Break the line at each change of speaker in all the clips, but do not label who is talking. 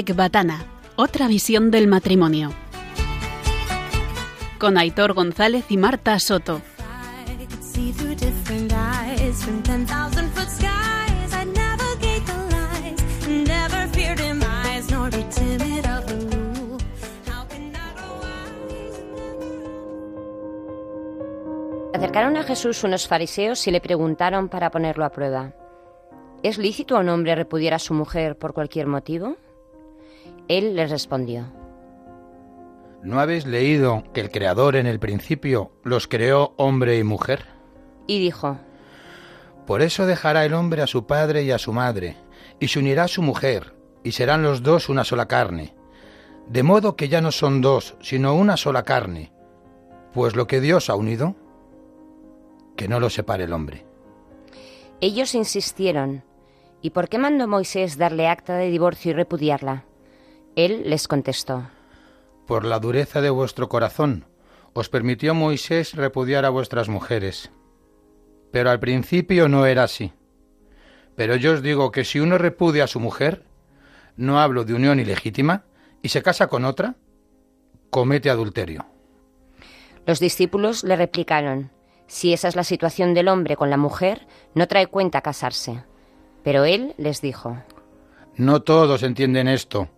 Ecbatana, otra visión del matrimonio. Con Aitor González y Marta Soto.
Acercaron a Jesús unos fariseos y le preguntaron para ponerlo a prueba. ¿Es lícito a un hombre repudiar a su mujer por cualquier motivo? Él les respondió.
¿No habéis leído que el Creador en el principio los creó hombre y mujer?
Y dijo,
Por eso dejará el hombre a su padre y a su madre, y se unirá a su mujer, y serán los dos una sola carne. De modo que ya no son dos, sino una sola carne. Pues lo que Dios ha unido, que no lo separe el hombre.
Ellos insistieron, ¿y por qué mandó Moisés darle acta de divorcio y repudiarla? Él les contestó,
Por la dureza de vuestro corazón, os permitió Moisés repudiar a vuestras mujeres. Pero al principio no era así. Pero yo os digo que si uno repudia a su mujer, no hablo de unión ilegítima, y se casa con otra, comete adulterio.
Los discípulos le replicaron, si esa es la situación del hombre con la mujer, no trae cuenta casarse. Pero él les dijo,
No todos entienden esto,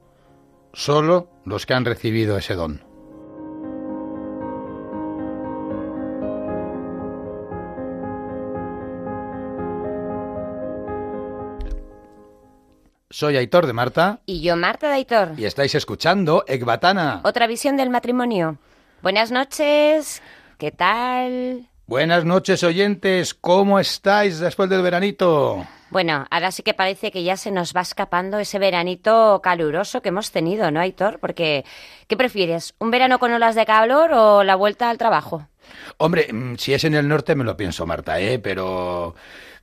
solo los que han recibido ese don. Soy Aitor de Marta
y yo Marta de Aitor.
y estáis escuchando Ecbatana.
Otra visión del matrimonio. Buenas noches. ¿Qué tal?
Buenas noches oyentes, ¿cómo estáis después del veranito?
Bueno, ahora sí que parece que ya se nos va escapando ese veranito caluroso que hemos tenido, ¿no, Aitor? Porque, ¿qué prefieres? ¿Un verano con olas de calor o la vuelta al trabajo?
Hombre, mm, si es en el norte me lo pienso, Marta, ¿eh? Pero...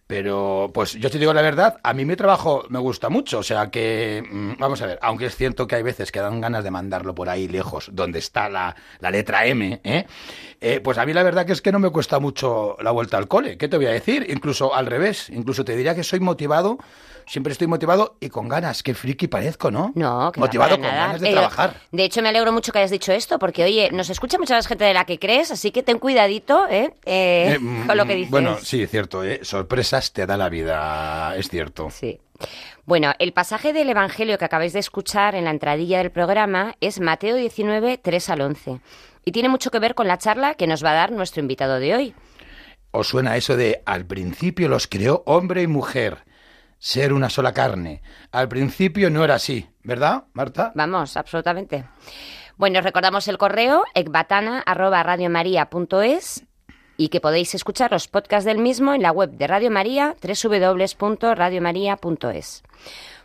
Pero, pues yo te digo la verdad, a mí mi trabajo me gusta mucho, o sea que, mm, vamos a ver, aunque es cierto que hay veces que dan ganas de mandarlo por ahí lejos, donde está la, la letra M, ¿eh? Eh, pues a mí la verdad que es que no me cuesta mucho la vuelta al cole, ¿qué te voy a decir? Incluso al revés, incluso te diría que soy motivado, siempre estoy motivado y con ganas, qué friki parezco, ¿no?
No, que no,
Motivado con
nada.
ganas de
Eh,
trabajar.
De hecho, me alegro mucho que hayas dicho esto, porque, oye, nos escucha mucha más gente de la que crees, así que ten cuidadito, ¿eh? Eh,
Eh, mm,
con lo que dices.
Bueno, sí, es cierto, ¿eh? sorpresas te da la vida, es cierto.
Sí. Bueno, el pasaje del Evangelio que acabáis de escuchar en la entradilla del programa es Mateo 19, 3 al 11. Y tiene mucho que ver con la charla que nos va a dar nuestro invitado de hoy.
¿Os suena eso de al principio los creó hombre y mujer, ser una sola carne? Al principio no era así, ¿verdad, Marta?
Vamos, absolutamente. Bueno, os recordamos el correo ecbatana.radiomaria.es y que podéis escuchar los podcasts del mismo en la web de Radio María, www.radiomaria.es.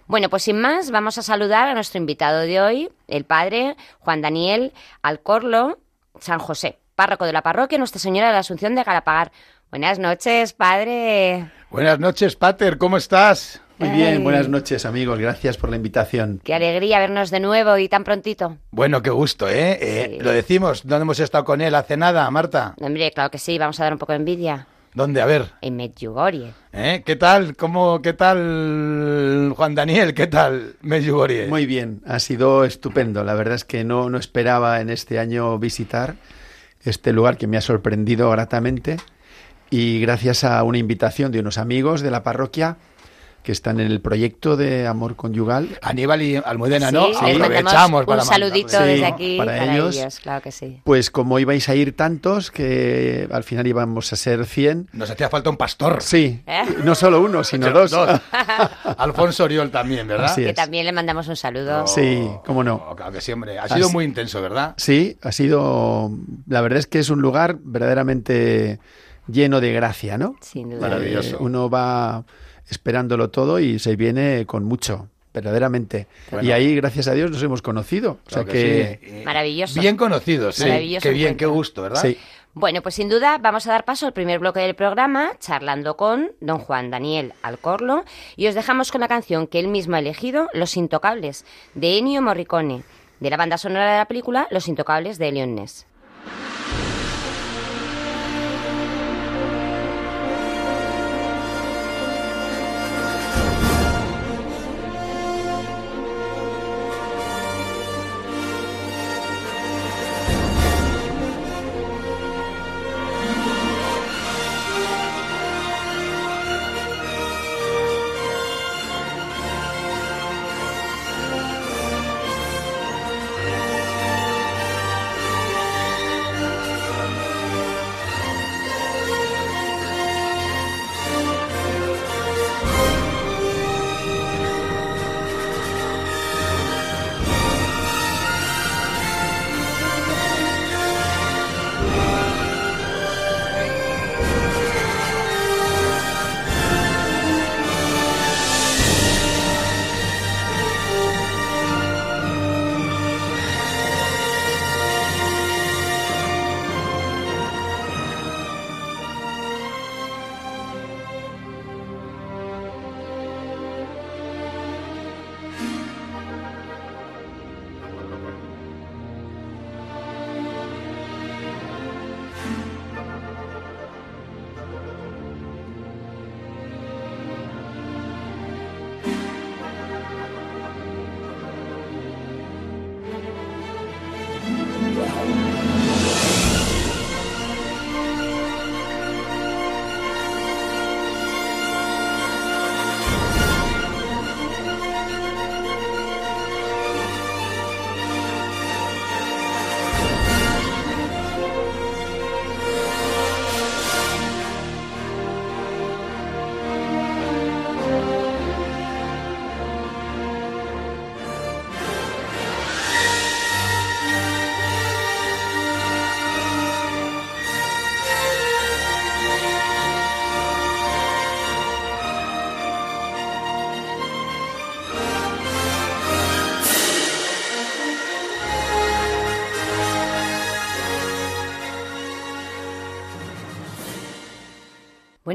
Bueno, pues sin más, vamos a saludar a nuestro invitado de hoy, el padre Juan Daniel Alcorlo San José, párroco de la parroquia Nuestra Señora de la Asunción de Galapagar. Buenas noches, padre.
Buenas noches, Pater, ¿cómo estás?
Muy bien, buenas noches amigos, gracias por la invitación.
Qué alegría vernos de nuevo y tan prontito.
Bueno, qué gusto, ¿eh? Eh,
Sí.
Lo decimos, ¿dónde hemos estado con él hace nada, Marta?
Hombre, claro que sí, vamos a dar un poco de envidia.
¿Dónde? A ver.
En Medjugorje.
¿Eh? ¿Qué tal? ¿Cómo, qué tal, Juan Daniel? ¿Qué tal, Medjugorje?
Muy bien, ha sido estupendo. La verdad es que no, no esperaba en este año visitar este lugar que me ha sorprendido gratamente y gracias a una invitación de unos amigos de la parroquia que están en el proyecto de amor conyugal.
Aníbal y Almudena,
Sí,
¿no?
mandamos
Aprovechamos
un
para
saludito
mandarle.
desde
Sí,
aquí
para
para,
ellos.
ellos. claro que sí.
Pues como ibais a ir tantos, que al final íbamos a ser 100.
Nos hacía falta un pastor.
Sí,
¿Eh?
no solo uno, sino dos.
Alfonso Oriol también, ¿verdad?
Así
Que
es.
también le mandamos un saludo.
Sí, cómo no.
Oh, claro que sí, hombre. Ha sido
Así-
muy intenso, ¿verdad?
Sí, ha sido. La verdad es que es un lugar verdaderamente lleno de gracia, ¿no?
Sin duda.
Maravilloso.
Eh, uno va esperándolo todo y se viene con mucho, verdaderamente.
Bueno.
y ahí, gracias a Dios, nos hemos conocido. O
Claro
sea que.
sí.
Maravilloso.
Bien conocidos, sí.
Maravilloso
Qué bien, qué gusto, ¿verdad?
Sí.
Bueno, pues sin duda vamos a dar paso al primer bloque del programa, charlando con don Juan Daniel Alcorlo, y os dejamos con la canción que él mismo ha elegido, Los Intocables, de Ennio Morricone, de la banda sonora de la película Los Intocables de Leon Ness.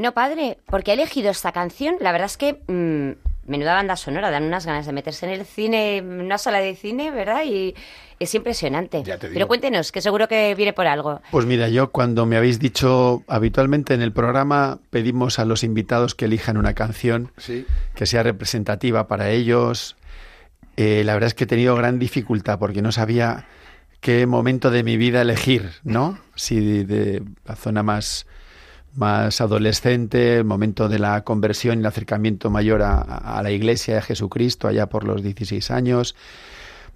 Bueno, padre, ¿por qué ha elegido esta canción? La verdad es que mm, menuda banda sonora, dan unas ganas de meterse en el cine, en una sala de cine, ¿verdad? Y es impresionante.
Ya te digo.
Pero cuéntenos, que seguro que viene por algo.
Pues mira, yo cuando me habéis dicho, habitualmente en el programa pedimos a los invitados que elijan una canción
Sí.
que sea representativa para ellos. Eh, la verdad es que he tenido gran dificultad porque no sabía qué momento de mi vida elegir, ¿no? Si de la zona más, más adolescente, el momento de la conversión y el acercamiento mayor a, a la iglesia de Jesucristo, allá por los 16 años,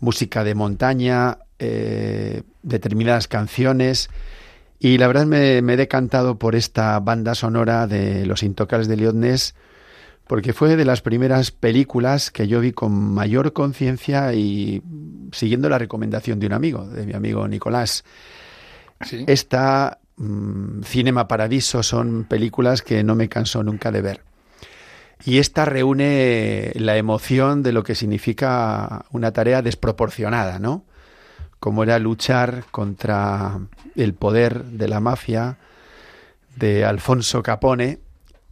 música de montaña, eh, determinadas canciones. Y la verdad me, me he decantado por esta banda sonora de Los Intocables de Liotnés, porque fue de las primeras películas que yo vi con mayor conciencia y siguiendo la recomendación de un amigo, de mi amigo Nicolás.
Sí.
Esta mm, Cinema Paradiso son películas que no me canso nunca de ver. Y esta reúne la emoción de lo que significa una tarea desproporcionada, ¿no? Como era luchar contra el poder de la mafia de Alfonso Capone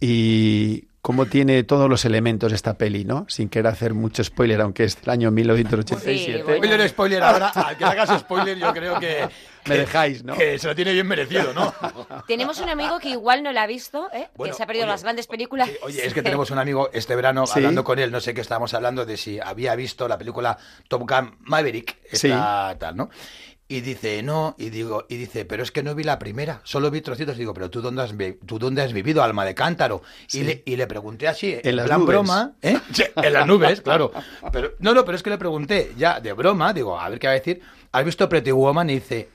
y cómo tiene todos los elementos esta peli, ¿no? Sin querer hacer mucho spoiler, aunque es del año 1987.
Sí, bueno.
Spoiler, spoiler, ahora, al que hagas spoiler, yo creo que.
Me dejáis, ¿no?
Que se lo tiene bien merecido, ¿no?
Tenemos un amigo que igual no la ha visto, ¿eh?
Bueno,
que se ha perdido
oye,
las grandes películas.
Eh, Oye, es que tenemos un amigo este verano
Sí.
hablando con él, no sé qué estábamos hablando de si había visto la película Top Gun Maverick, esta tal, ¿no? Y dice, no, y digo, y dice, pero es que no vi la primera, solo vi trocitos. Digo, pero tú dónde has, vi- tú dónde has vivido, alma de cántaro. Y, le, y le pregunté así, en,
las
plan
nubes.
broma, ¿eh? Sí, en las nubes, claro. Pero, no, no, pero es que le pregunté, ya de broma, digo, a ver qué va a decir. ¿Has visto Pretty Woman? Y dice,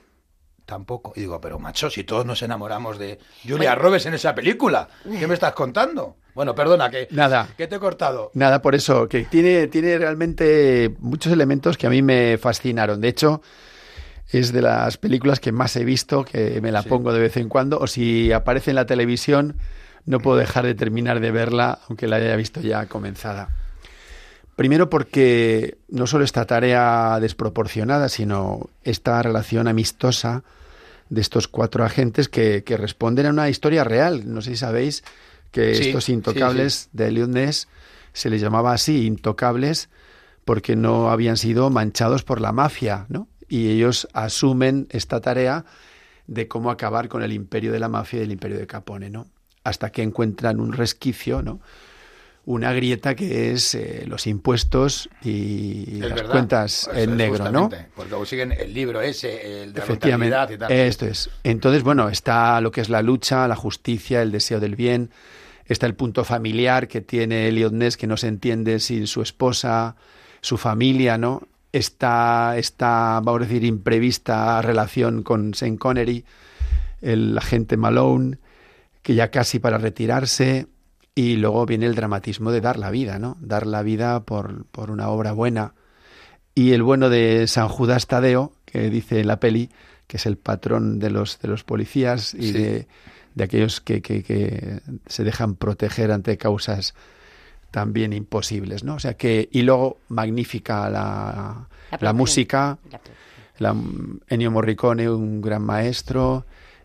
tampoco. Y digo, pero macho, si todos nos enamoramos de Julia Roberts en esa película, ¿qué me estás contando? Bueno, perdona, que,
Nada.
que te he cortado.
Nada, por eso, que tiene, tiene realmente muchos elementos que a mí me fascinaron. De hecho, es de las películas que más he visto, que me la
Sí.
pongo de vez en cuando, o si aparece en la televisión, no puedo dejar de terminar de verla, aunque la haya visto ya comenzada. Primero porque no solo esta tarea desproporcionada, sino esta relación amistosa de estos cuatro agentes que, que responden a una historia real. No sé si sabéis que
Sí,
estos
sí,
intocables de Eliot Ness se les llamaba así, intocables, porque no habían sido manchados por la mafia, ¿no? Y ellos asumen esta tarea de cómo acabar con el imperio de la mafia y el imperio de Capone, ¿no? Hasta que encuentran un resquicio, ¿no? Una grieta que es eh, los impuestos y
Es
las
verdad.
cuentas
Eso
en negro, ¿no?
Porque siguen el libro ese, el de la
Efectivamente,
rentabilidad y tal.
esto es. Entonces, bueno, está lo que es la lucha, la justicia, el deseo del bien, está el punto familiar que tiene Elliot Ness, que no se entiende sin su esposa, su familia, ¿no? Está esta, vamos a decir, imprevista relación con Sean Connery, el agente Malone, que ya casi para retirarse, y luego viene el dramatismo de dar la vida, ¿no? Dar la vida por, por una obra buena. Y el bueno de San Judas Tadeo, que dice en la peli, que es el patrón de los, de los policías y
Sí.
de, de aquellos que, que- que se dejan proteger ante causas también imposibles, ¿no? O sea que, y luego magnífica la,
La
música,
La
Ennio Morricone, un gran maestro,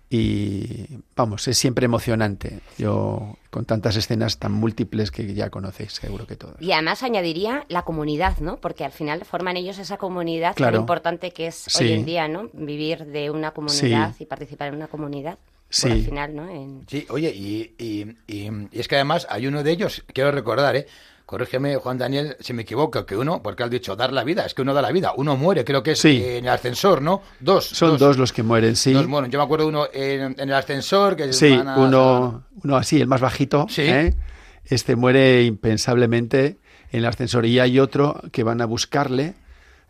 y vamos, es siempre emocionante. Yo, con tantas escenas tan múltiples que ya conocéis, seguro que todos.
Y además añadiría la comunidad, ¿no? Porque al final forman ellos esa comunidad
Claro.
tan importante que es
Sí.
hoy en día, ¿no? Vivir de una comunidad
Sí.
y participar en una comunidad.
Sí.
Al final, ¿no? En-
Sí, oye, y, y- y- y es que además hay uno de ellos, quiero recordar, ¿eh? Corrígeme, Juan Daniel, si me equivoco, que uno, porque has dicho dar la vida, es que uno da la vida, uno muere, creo que es
Sí.
en el ascensor, ¿no? Dos.
Son dos, los que mueren, sí.
Dos mueren. Yo me acuerdo uno en, en el ascensor que
Sí,
van a-
uno, uno así, el más bajito.
Sí.
¿eh? Este muere impensablemente en el ascensor. Y hay otro que van a buscarle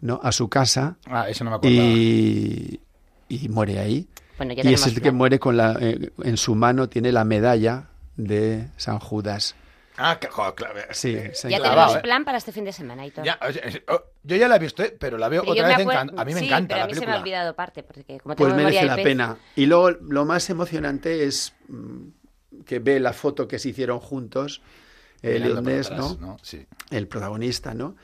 ¿no? a su casa
Ah, eso no me acordaba.
y, y muere ahí.
Bueno, ya
Y es el que muere con la, eh, en su mano, tiene la medalla de San Judas.
Ah, que, joder, claro,
Sí,
eh,
se
Ya
enclavado,
tenemos
¿eh?
plan para este fin de semana y todo.
ya, es- oh, yo ya la he visto, ¿eh? pero la veo
Pero
otra vez en
acuerdo-
can- A mí me
sí,
encanta
pero
la
a mí se me ha olvidado parte, porque como tengo
Pues merece la
pez-
pena. Y luego lo más emocionante es mm, que ve la foto que se hicieron juntos, el Ness,
atrás,
¿no?
Sí.
el protagonista, ¿no?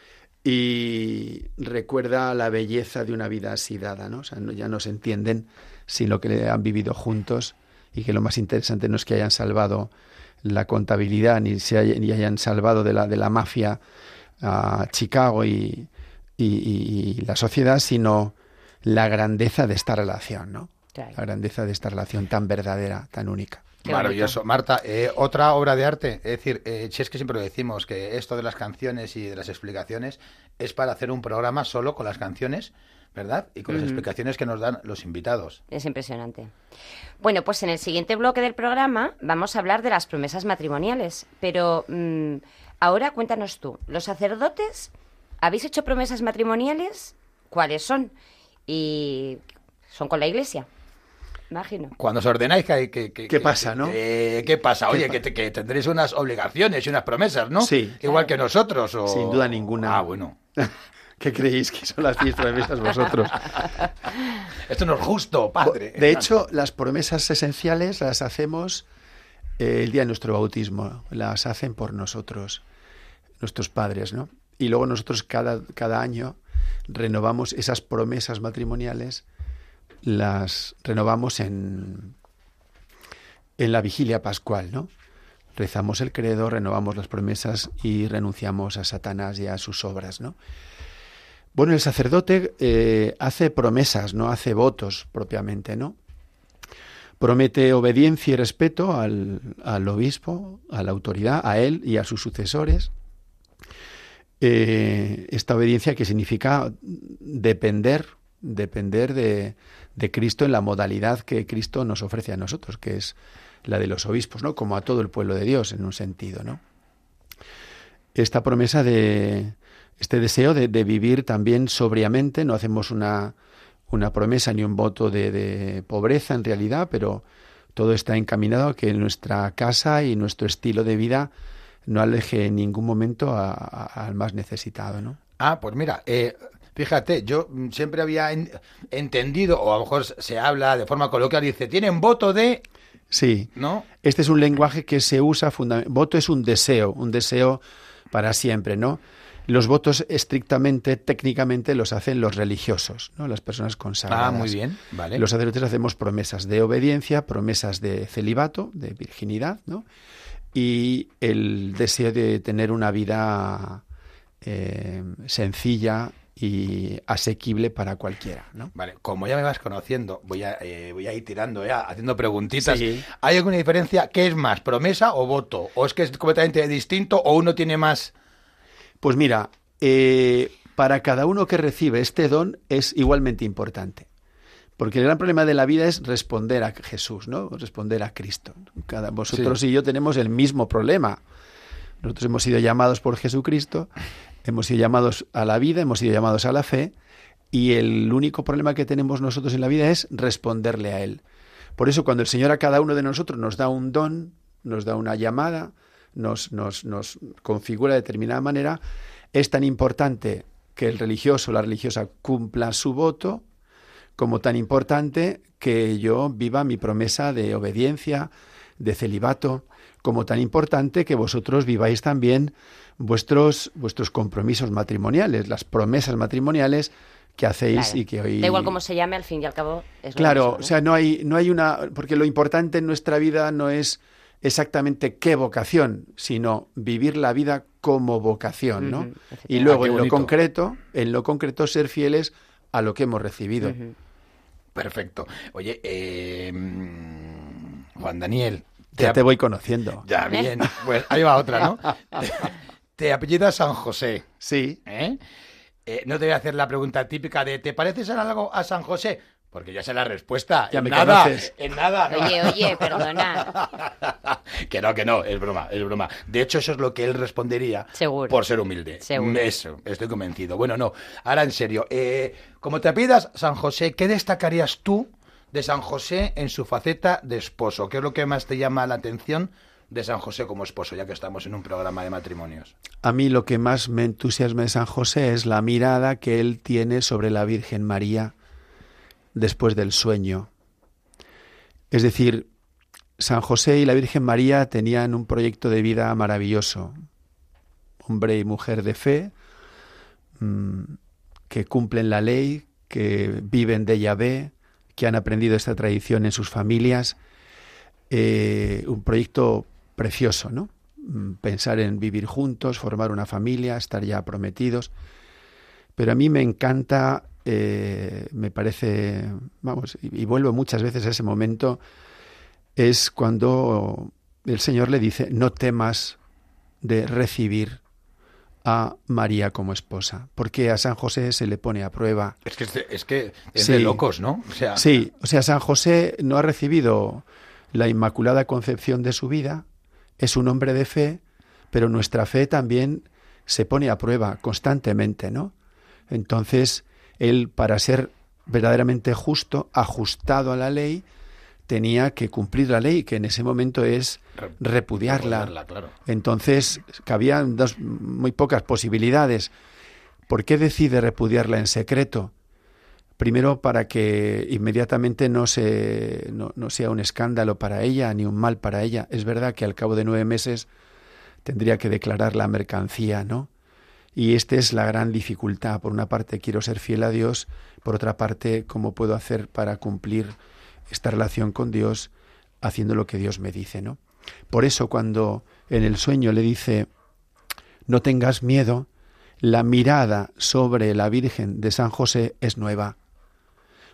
Y recuerda la belleza de una vida así dada, ¿no? O sea, no- ya no se entienden sin lo que han vivido juntos y que lo más interesante no es que hayan salvado la contabilidad ni se ni hayan salvado de la, de la mafia a Chicago y, y, la sociedad, sino la grandeza de esta relación, ¿no? La grandeza de esta relación tan verdadera, tan única.
Maravilloso. Marta, eh, otra obra de arte, es decir, eh, si es que siempre lo decimos, que esto de las canciones y de las explicaciones es para hacer un programa solo con las canciones, ¿verdad? Y con las explicaciones que nos dan los invitados.
Es impresionante. Bueno, pues en el siguiente bloque del programa vamos a hablar de las promesas matrimoniales, pero mm, ahora cuéntanos tú, ¿los sacerdotes habéis hecho promesas matrimoniales? ¿Cuáles son? ¿Y son con la iglesia? Imagino.
Cuando os ordenáis, que, que,
¿qué pasa, no?
¿Qué pasa? Oye, que, que, tendréis unas obligaciones y unas promesas, ¿no?
Sí.
Igual que nosotros. O...
Sin duda ninguna.
Ah, bueno.
¿Qué creéis que son las diez promesas vosotros?
Esto no es justo, padre.
De hecho, las promesas esenciales las hacemos eh, el día de nuestro bautismo. Las hacen por nosotros, nuestros padres, ¿no? Y luego nosotros cada, cada año renovamos esas promesas matrimoniales, las renovamos en, en la vigilia pascual, ¿no? Rezamos el credo, renovamos las promesas y renunciamos a Satanás y a sus obras, ¿no? Bueno, el sacerdote eh, hace promesas, no hace votos propiamente, ¿no? Promete obediencia y respeto al, obispo, a la autoridad, a él y a sus sucesores. Eh, esta obediencia que significa depender, depender de, de, Cristo en la modalidad que Cristo nos ofrece a nosotros, que es la de los obispos, ¿no? Como a todo el pueblo de Dios, en un sentido, ¿no? Esta promesa de, este deseo de, vivir también sobriamente, no hacemos una, una promesa ni un voto de, pobreza en realidad, pero todo está encaminado a que nuestra casa y nuestro estilo de vida no aleje en ningún momento al más necesitado, ¿no?
Ah, pues mira, eh, fíjate, yo siempre había entendido, o a lo mejor se habla de forma coloquial, dice, tienen voto de...
Sí, ¿no? Este es un lenguaje que se usa fundamentalmente. Voto es un deseo, un deseo para siempre, ¿no? Los votos estrictamente, técnicamente, los hacen los religiosos, ¿no? las personas consagradas.
Ah, muy bien, vale.
Los sacerdotes hacemos promesas de obediencia, promesas de celibato, de virginidad, ¿no? y el deseo de tener una vida eh, sencilla y asequible para cualquiera. ¿no?
Vale, como ya me vas conociendo, voy a, eh, voy a ir tirando ya, haciendo preguntitas. ¿Hay alguna diferencia? ¿Qué es más, promesa o voto? ¿O es que es completamente distinto o uno tiene más
pues mira, eh, para cada uno que recibe este don es igualmente importante. Porque el gran problema de la vida es responder a Jesús, ¿no? Responder a Cristo. Cada, vosotros y yo tenemos el mismo problema. Nosotros hemos sido llamados por Jesucristo, hemos sido llamados a la vida, hemos sido llamados a la fe, y el único problema que tenemos nosotros en la vida es responderle a Él. Por eso cuando el Señor a cada uno de nosotros nos da un don, nos da una llamada, nos, nos, nos configura de determinada manera, es tan importante que el religioso o la religiosa cumpla su voto, como tan importante que yo viva mi promesa de obediencia, de celibato, como tan importante que vosotros viváis también vuestros, vuestros compromisos matrimoniales, las promesas matrimoniales que hacéis y que hoy...
Da igual cómo se llame, al fin y al cabo
es Claro, o sea, no hay, no hay una... Porque lo importante en nuestra vida no es exactamente qué vocación, sino vivir la vida como vocación, ¿no? y luego en lo concreto, en lo concreto ser fieles a lo que hemos recibido.
Perfecto. Oye, eh, Juan Daniel.
ya te voy conociendo.
Ya, bien. Pues ahí va otra, ¿no? te apellidas San José.
Sí.
¿Eh? ¿Eh? no te voy a hacer la pregunta típica de ¿te pareces en algo a San José? Porque ya sé la respuesta.
Ya
en
me
nada,
conoces.
En nada.
Oye, oye, perdona.
que no, que no, es broma, es broma. De hecho, eso es lo que él respondería
Seguro.
por ser humilde.
Seguro.
Eso, estoy convencido. Bueno, no, ahora en serio. Eh, como te pidas San José, ¿qué destacarías tú de San José en su faceta de esposo? ¿Qué es lo que más te llama la atención de San José como esposo, ya que estamos en un programa de matrimonios?
A mí lo que más me entusiasma de San José es la mirada que él tiene sobre la Virgen María después del sueño. Es decir, San José y la Virgen María tenían un proyecto de vida maravilloso, hombre y mujer de fe, mm, que cumplen la ley, que viven de Yahvé, que han aprendido esta tradición en sus familias, eh, un proyecto precioso, ¿no? Mm, Pensar en vivir juntos, formar una familia, estar ya prometidos. Pero a mí me encanta, eh, me parece, vamos, y, y vuelvo muchas veces a ese momento, es cuando el Señor le dice, no temas de recibir a María como esposa, porque a San José se le pone a prueba.
Es que es de, es que es
Sí.
de locos, ¿no? O sea,
Sí, o sea, San José no ha recibido la inmaculada concepción de su vida, es un hombre de fe, pero nuestra fe también se pone a prueba constantemente, ¿no? Entonces, él, para ser verdaderamente justo, ajustado a la ley, tenía que cumplir la ley, que en ese momento es
Re-
repudiarla.
repudiarla, claro.
Entonces, cabían dos muy pocas posibilidades. ¿Por qué decide repudiarla en secreto? Primero, para que inmediatamente no, se, no, no sea un escándalo para ella ni un mal para ella. Es verdad que al cabo de nueve meses tendría que declarar la mercancía, ¿no? Y esta es la gran dificultad. Por una parte, quiero ser fiel a Dios. Por otra parte, ¿cómo puedo hacer para cumplir esta relación con Dios haciendo lo que Dios me dice, ¿no? Por eso cuando en el sueño le dice, no tengas miedo, la mirada sobre la Virgen de San José es nueva,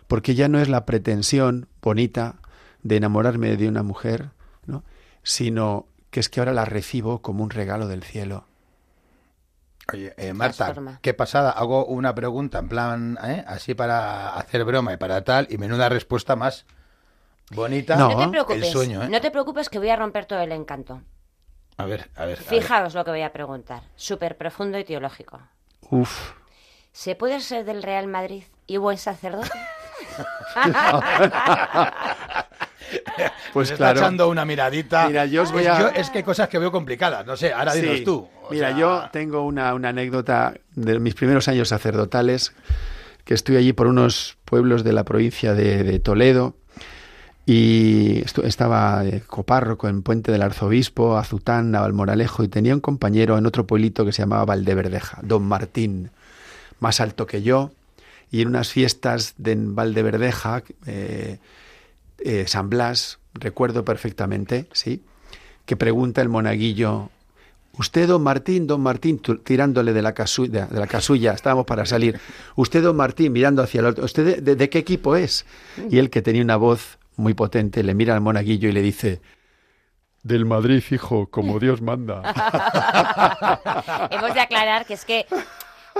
porque ya no es la pretensión bonita de enamorarme de una mujer, ¿no? sino que es que ahora la recibo como un regalo del cielo.
Oye, eh, Marta,
transforma.
qué pasada. Hago una pregunta en plan, ¿eh? así para hacer broma y para tal, y menuda respuesta más bonita.
No.
No te preocupes,
El sueño, ¿eh?
no te preocupes que voy a romper todo el encanto.
A ver, a ver. a ver.
Fijaos lo que voy a preguntar, súper profundo y teológico.
Uf,
¿Se puede ser del Real Madrid y buen sacerdote?
pues
está
claro.
echando una miradita.
Mira, yo os voy
Es-
a-
yo- es que hay cosas que veo complicadas. No sé, ahora
Sí.
dinos tú. O
Mira,
sea,
yo tengo una, una anécdota de mis primeros años sacerdotales, que estoy allí por unos pueblos de la provincia de, de Toledo, y estaba de copárroco en Puente del Arzobispo, Azután, Navalmoralejo, y tenía un compañero en otro pueblito que se llamaba Valdeverdeja, don Martín, más alto que yo, y en unas fiestas de Valdeverdeja, eh, eh, San Blas, recuerdo perfectamente, ¿sí? Que pregunta el monaguillo, usted, don Martín, don Martín, tirándole de la, casulla, de la casulla, estábamos para salir, usted, don Martín, mirando hacia el otro, ¿usted de, de- de qué equipo es? Y él, que tenía una voz muy potente, le mira al monaguillo y le dice, del Madrid, hijo, como Dios manda.
Hemos de aclarar que es que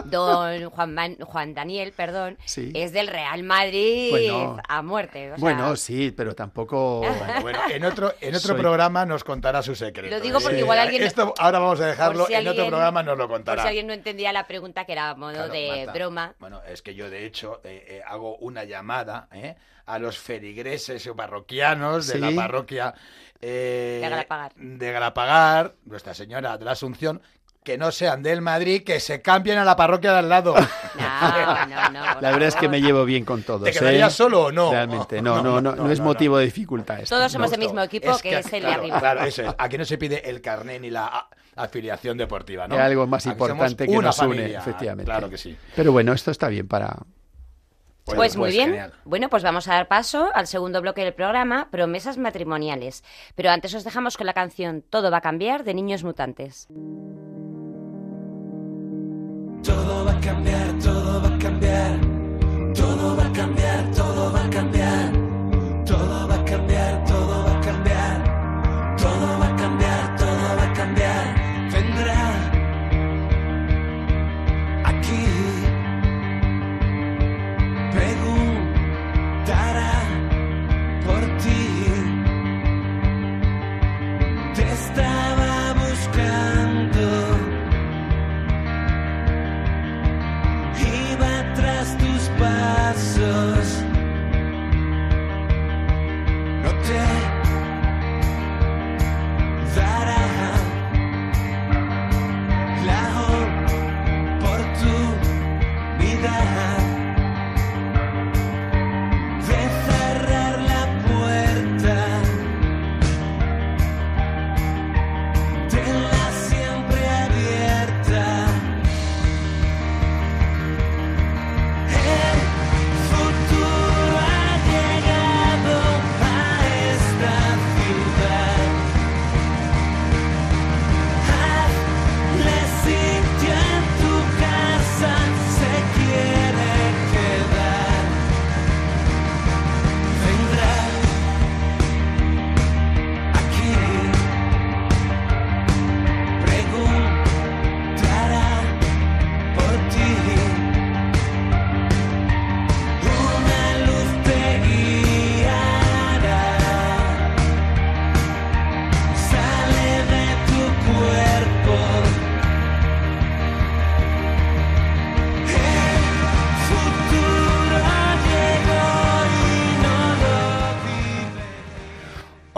don Juan, Man- Juan Daniel, perdón,
Sí.
es del Real Madrid
Bueno.
a muerte. o sea,
Bueno, sí, pero tampoco...
Bueno, bueno, en otro, en otro
Soy-
programa nos contará su secreto.
Lo digo
porque
igual alguien-
Esto ahora vamos a dejarlo,
por si
en otro programa nos lo
Por
contará.
si alguien no entendía la pregunta, que era a modo
Claro,
de
Marta.
broma.
Bueno, es que yo de hecho eh, eh, hago una llamada ¿eh? a los feligreses o parroquianos de
Sí.
la parroquia eh,
De Galapagar.
de Galapagar, Nuestra Señora de la Asunción, que no sean del Madrid, que se cambien a la parroquia de al lado.
No, no, no. por
La verdad es que me llevo bien con todos.
¿Te quedarías
¿eh?
solo o no?
Realmente, no, no, no, no, es motivo de dificultad. esto.
Todos somos
No.
del mismo equipo, que, es el de arriba.
Claro, eso es. Aquí no se pide el carné ni la afiliación deportiva, ¿no?
Hay algo más
Aquí
importante que
una
nos une,
familia,
efectivamente.
Claro que sí.
Pero bueno, esto está bien para...
Pues, muy bien.
genial.
Bueno, pues vamos a dar paso al segundo bloque del programa, promesas matrimoniales. Pero antes os dejamos con la canción Todo va a cambiar de Niños Mutantes.
Va a cambiar, todo va a cambiar.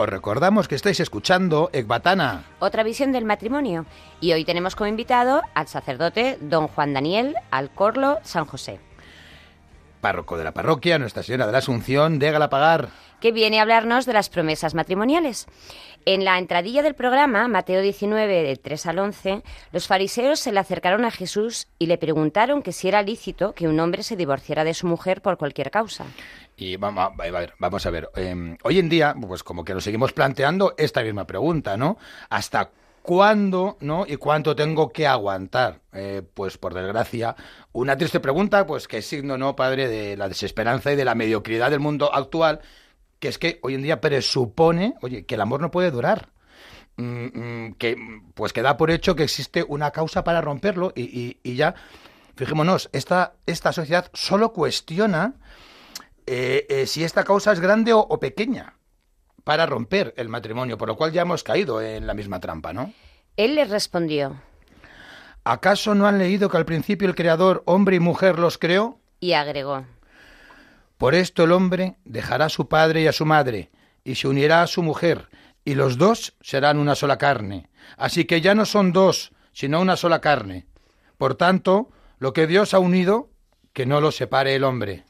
Os recordamos que estáis escuchando Ecbatana.
Otra visión del matrimonio. Y hoy tenemos como invitado al sacerdote don Juan Daniel Alcorlo San José,
Párroco de la parroquia Nuestra Señora de la Asunción de Galapagar.
que viene a hablarnos de las promesas matrimoniales. En la entradilla del programa, Mateo 19, del 3 al 11, los fariseos se le acercaron a Jesús y le preguntaron que si era lícito que un hombre se divorciara de su mujer por cualquier causa.
Y vamos a ver, vamos a ver. hoy en día, pues como que nos seguimos planteando esta misma pregunta, ¿no? ¿Hasta cuándo, no? ¿Y cuánto tengo que aguantar? Eh, pues por desgracia, una triste pregunta, pues que es signo, ¿no, padre, de la desesperanza y de la mediocridad del mundo actual, que es que hoy en día presupone, oye, que el amor no puede durar. Mm, mm, que pues que da por hecho que existe una causa para romperlo y, y- y ya, fijémonos, esta, esta sociedad solo cuestiona eh, eh, si esta causa es grande o, o pequeña para romper el matrimonio, por lo cual ya hemos caído en la misma trampa, ¿no?
Él les respondió
¿Acaso no han leído que al principio el Creador, hombre y mujer, los creó?
y agregó,
Por esto el hombre dejará a su padre y a su madre, y se unirá a su mujer, y los dos serán una sola carne. Así que ya no son dos, sino una sola carne. Por tanto, lo que Dios ha unido, que no lo separe el hombre.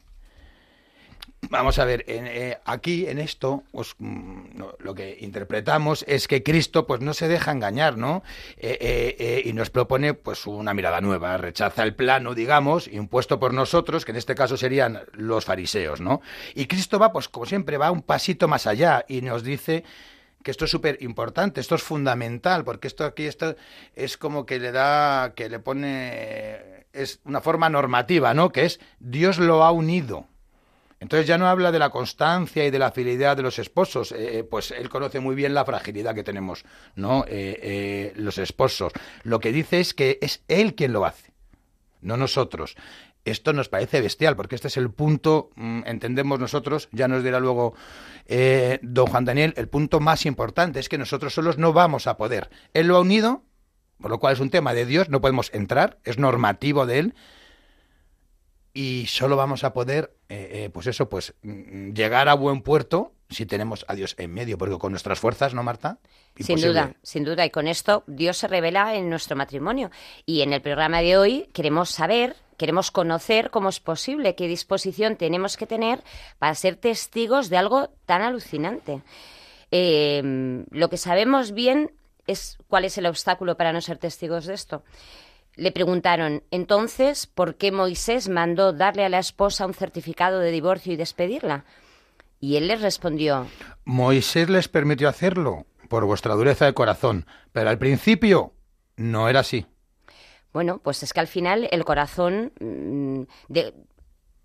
Vamos a ver, en, eh, aquí en esto, mm, lo que interpretamos es que Cristo, pues, no se deja engañar, ¿no? Eh, eh, eh, y nos propone, pues, una mirada nueva, rechaza el plano, digamos, impuesto por nosotros, que en este caso serían los fariseos, ¿no? Y Cristo va, pues, como siempre, va un pasito más allá y nos dice que esto es súper importante, esto es fundamental, porque esto aquí esto es como que le da, que le pone, es una forma normativa, ¿no? Que es Dios lo ha unido. Entonces ya no habla de la constancia y de la fidelidad de los esposos, eh, pues él conoce muy bien la fragilidad que tenemos, ¿no? Eh, eh, los esposos. Lo que dice es que es él quien lo hace, no nosotros. Esto nos parece bestial, porque este es el punto, mm, entendemos nosotros, ya nos dirá luego eh, don Juan Daniel, el punto más importante es que nosotros solos no vamos a poder. Él lo ha unido, por lo cual es un tema de Dios, no podemos entrar, es normativo de él, y solo vamos a poder, eh, eh, pues eso, pues mm, llegar a buen puerto si tenemos a Dios en medio, porque con nuestras fuerzas, ¿no, Marta?
Sin duda, sin duda. Y con esto Dios se revela en nuestro matrimonio. Y en el programa de hoy queremos saber, queremos conocer cómo es posible, qué disposición tenemos que tener para ser testigos de algo tan alucinante. Eh, lo que sabemos bien es cuál es el obstáculo para no ser testigos de esto. Le preguntaron, entonces, ¿por qué Moisés mandó darle a la esposa un certificado de divorcio y despedirla? Y él les respondió,
Moisés les permitió hacerlo por vuestra dureza de corazón, pero al principio no era así.
Bueno, pues es que al final el corazón mm, de,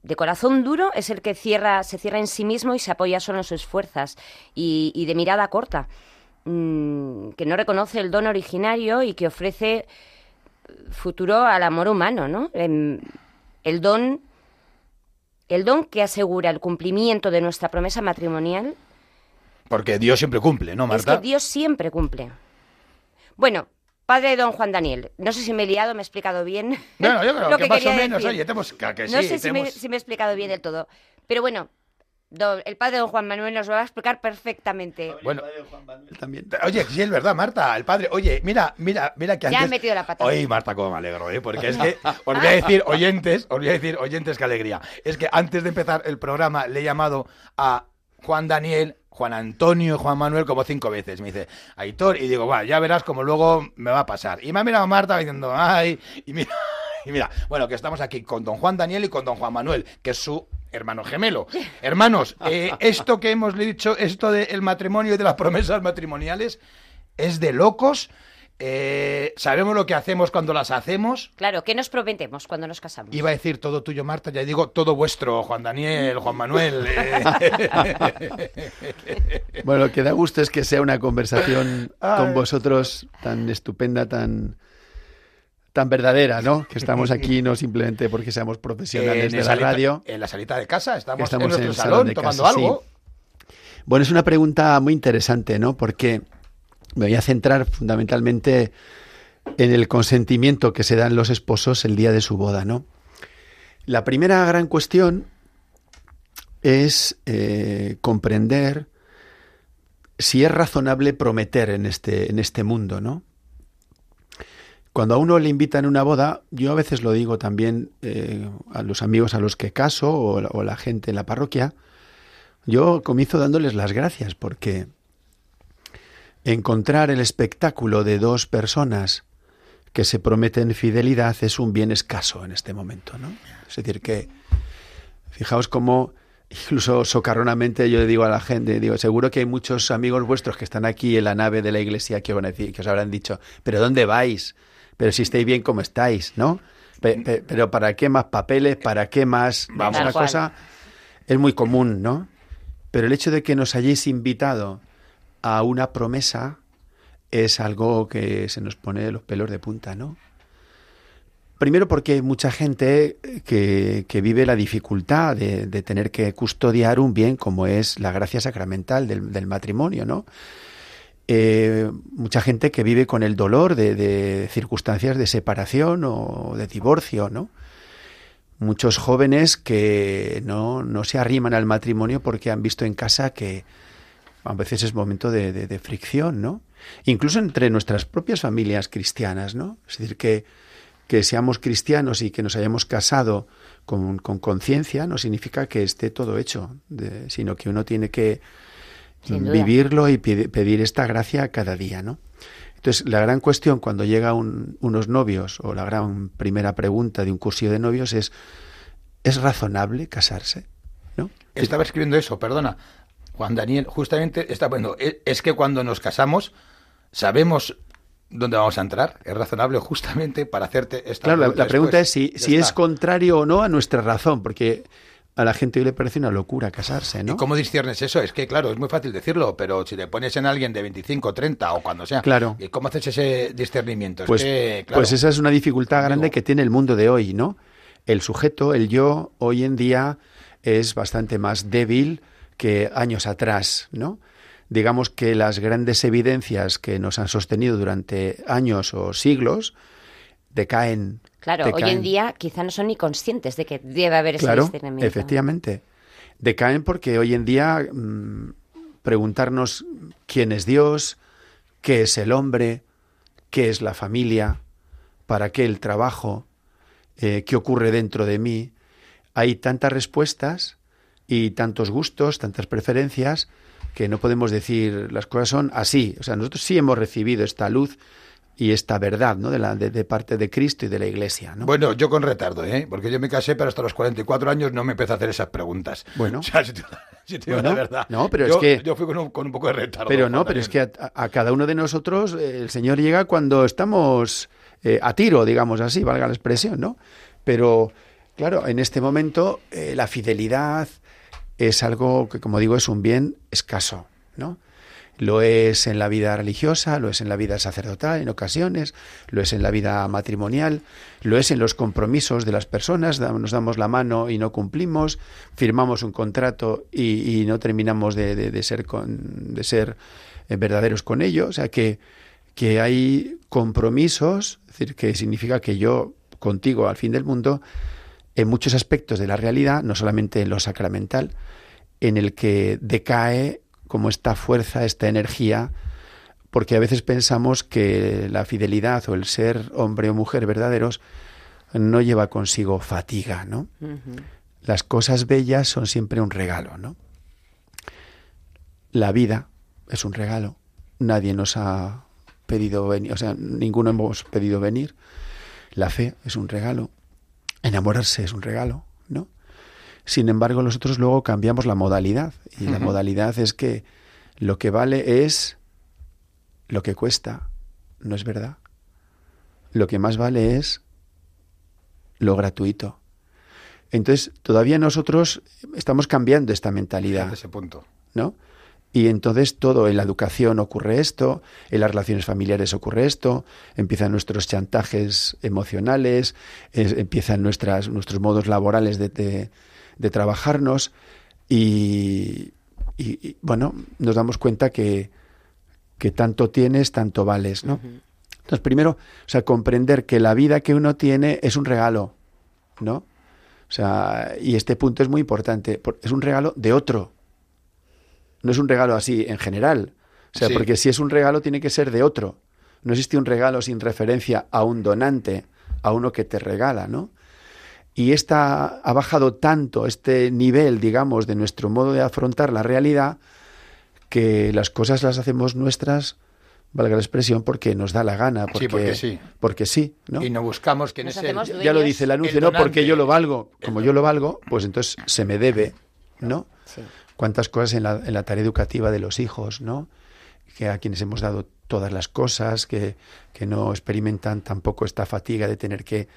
de corazón duro es el que cierra, se cierra en sí mismo y se apoya solo en sus fuerzas y, y de mirada corta, mm, que no reconoce el don originario y que ofrece futuro al amor humano, ¿no? Em, el don, el don que asegura el cumplimiento de nuestra promesa matrimonial
Porque Dios siempre cumple, ¿no,
es
Marta?
que Dios siempre cumple. Bueno, padre de don Juan Daniel, no sé si me he liado, me he explicado bien.
Bueno, yo creo
lo
que, más o menos,
decir.
oye, tenemos que, que
no sé si me, si me he explicado bien del todo. Pero bueno, don- el padre de don Juan Manuel nos lo va a explicar perfectamente.
Bueno,
También.
Oye, sí es verdad, Marta, el padre. Oye, mira, mira, mira que
Ya
antes.
han metido la pata.
Oye, Marta, cómo me alegro, ¿eh? Porque es que os voy a decir, oyentes, os voy a decir, oyentes, qué alegría. Es que antes de empezar el programa le he llamado a Juan Daniel, Juan Antonio, Juan Manuel como cinco veces. Me dice, Aitor, y digo, va, ya verás cómo luego me va a pasar. Y me ha mirado Marta diciendo, ay, y mira. Y mira, bueno, que estamos aquí con don Juan Daniel y con don Juan Manuel, que es su hermano gemelo. Hermanos, eh, esto que hemos dicho, esto del matrimonio y de las promesas matrimoniales, es de locos. Eh, sabemos lo que hacemos cuando las hacemos.
Claro, ¿qué nos prometemos cuando nos casamos?
Iba a decir todo tuyo, Marta, ya digo todo vuestro, Juan Daniel, Juan Manuel. eh.
Bueno, lo que da gusto es que sea una conversación
Ay.
con vosotros tan estupenda, tan tan verdadera, ¿no? Que estamos aquí no simplemente porque seamos profesionales
En
de la
salita-
radio.
En la salita de casa, estamos,
Estamos
en nuestro
en el
salón,
salón
tomando
casa,
algo.
Bueno, es una pregunta muy interesante, ¿no? Porque me voy a centrar fundamentalmente en el consentimiento que se dan los esposos el día de su boda, ¿no? La primera gran cuestión es eh, comprender si es razonable prometer en este, en este mundo, ¿no? Cuando a uno le invitan a una boda, yo a veces lo digo también eh, a los amigos a los que caso o, o la gente en la parroquia, yo comienzo dándoles las gracias porque encontrar el espectáculo de dos personas que se prometen fidelidad es un bien escaso en este momento, ¿no? Es decir, que fijaos cómo incluso socarronamente yo le digo a la gente, digo, seguro que hay muchos amigos vuestros que están aquí en la nave de la iglesia que, van a decir- que os habrán dicho, pero ¿dónde vais? Pero si estáis bien como estáis, ¿no? Pe- pe- pero ¿para qué más papeles? ¿Para qué más? Vamos, una cosa es muy común, ¿no? Pero el hecho de que nos hayáis invitado a una promesa es algo que se nos pone los pelos de punta, ¿no? Primero porque hay mucha gente que, que vive la dificultad de, de tener que custodiar un bien como es la gracia sacramental del, del matrimonio, ¿no? Eh, mucha gente que vive con el dolor de, de circunstancias de separación o de divorcio, ¿no? Muchos jóvenes que no, no se arriman al matrimonio porque han visto en casa que a veces es momento de, de- fricción, ¿no? Incluso entre nuestras propias familias cristianas, ¿no? Es decir, que, que seamos cristianos y que nos hayamos casado con con conciencia no significa que esté todo hecho, sino que uno tiene que. Vivirlo y pedi- pedir esta gracia cada día, ¿no? Entonces, la gran cuestión cuando llega un- unos novios, o la gran primera pregunta de un cursillo de novios es, ¿es razonable casarse? ¿No?
Estaba escribiendo eso, perdona. Juan Daniel, justamente está bueno, e- es que cuando nos casamos sabemos dónde vamos a entrar. Es razonable justamente para hacerte esta
Claro, la, la pregunta es si, si es contrario o no a nuestra razón, porque a la gente hoy le parece una locura casarse, ¿no?
¿Y cómo disciernes eso? Es que, claro, es muy fácil decirlo, pero si te pones en alguien de 25, 30 o cuando sea,
Claro.
¿y ¿cómo haces ese discernimiento? Es
Pues,
que, claro,
pues esa es una dificultad grande
Digo-
que tiene el mundo de hoy, ¿no? El sujeto, el yo, hoy en día es bastante más débil que años atrás, ¿no? Digamos que las grandes evidencias que nos han sostenido durante años o siglos decaen.
Claro, hoy en día quizá no son ni conscientes de que debe haber ese
Claro,
discernimiento.
efectivamente. Decaen porque hoy en día mm, preguntarnos quién es Dios, qué es el hombre, qué es la familia, para qué el trabajo, eh, qué ocurre dentro de mí. Hay tantas respuestas y tantos gustos, tantas preferencias, que no podemos decir las cosas son así. O sea, nosotros sí hemos recibido esta luz y esta verdad ¿no? de, la, de, de parte de Cristo y de la Iglesia. ¿no?
Bueno, yo con retardo, ¿eh? Porque yo me casé, pero hasta los 44 años no me empecé a hacer esas preguntas.
Bueno.
O sea, si te, si te digo
Bueno,
la verdad.
no, pero
Yo-
es que-
Yo fui con un, con un poco de retardo.
Pero no, pero es que a, a cada uno de nosotros eh, el Señor llega cuando estamos eh, a tiro, digamos así, valga la expresión, ¿no? Pero, claro, en este momento eh, la fidelidad es algo que, como digo, es un bien escaso, ¿no? Lo es en la vida religiosa, lo es en la vida sacerdotal en ocasiones, lo es en la vida matrimonial, lo es en los compromisos de las personas, nos damos la mano y no cumplimos, firmamos un contrato y, no terminamos de, ser, de ser eh, verdaderos con ello. O sea que, que hay compromisos, es decir, que significa que yo contigo al fin del mundo, en muchos aspectos de la realidad, no solamente en lo sacramental, en el que decae como esta fuerza, esta energía, porque a veces pensamos que la fidelidad o el ser hombre o mujer verdaderos no lleva consigo fatiga, ¿no? Las cosas bellas son siempre un regalo, ¿no? La vida es un regalo. Nadie nos ha pedido venir, o sea, ninguno hemos pedido venir. La fe es un regalo. Enamorarse es un regalo, ¿no? Sin embargo, nosotros luego cambiamos la modalidad. Y la modalidad es que lo que vale es lo que cuesta. ¿No es verdad? Lo que más vale es lo gratuito. Entonces, todavía nosotros estamos cambiando esta mentalidad.
Ese punto.
¿no? Y entonces todo, en la educación ocurre esto, en las relaciones familiares ocurre esto, empiezan nuestros chantajes emocionales, es- empiezan nuestras, nuestros modos laborales de, de- de trabajarnos y, y- y, bueno, nos damos cuenta que, que tanto tienes, tanto vales, ¿no? Entonces, primero, o sea, comprender que la vida que uno tiene es un regalo, ¿no? O sea, y este punto es muy importante, por- es un regalo de otro, no es un regalo así en general. O sea,
Sí.
porque si es un regalo tiene que ser de otro. No existe un regalo sin referencia a un donante, a uno que te regala, ¿no? Y esta ha bajado tanto este nivel, digamos, de nuestro modo de afrontar la realidad que las cosas las hacemos nuestras, valga la expresión, porque nos da la gana, porque,
porque sí.
porque sí, ¿no?
Y no buscamos quién
Nos
es el...
Ya lo dice el anuncio,
El
¿no? Porque yo lo valgo. Como yo lo valgo, pues entonces se me debe, ¿no?
Sí.
Cuántas cosas en la, en la tarea educativa de los hijos, ¿no? Que a quienes hemos dado todas las cosas, que, que no experimentan tampoco esta fatiga de tener que,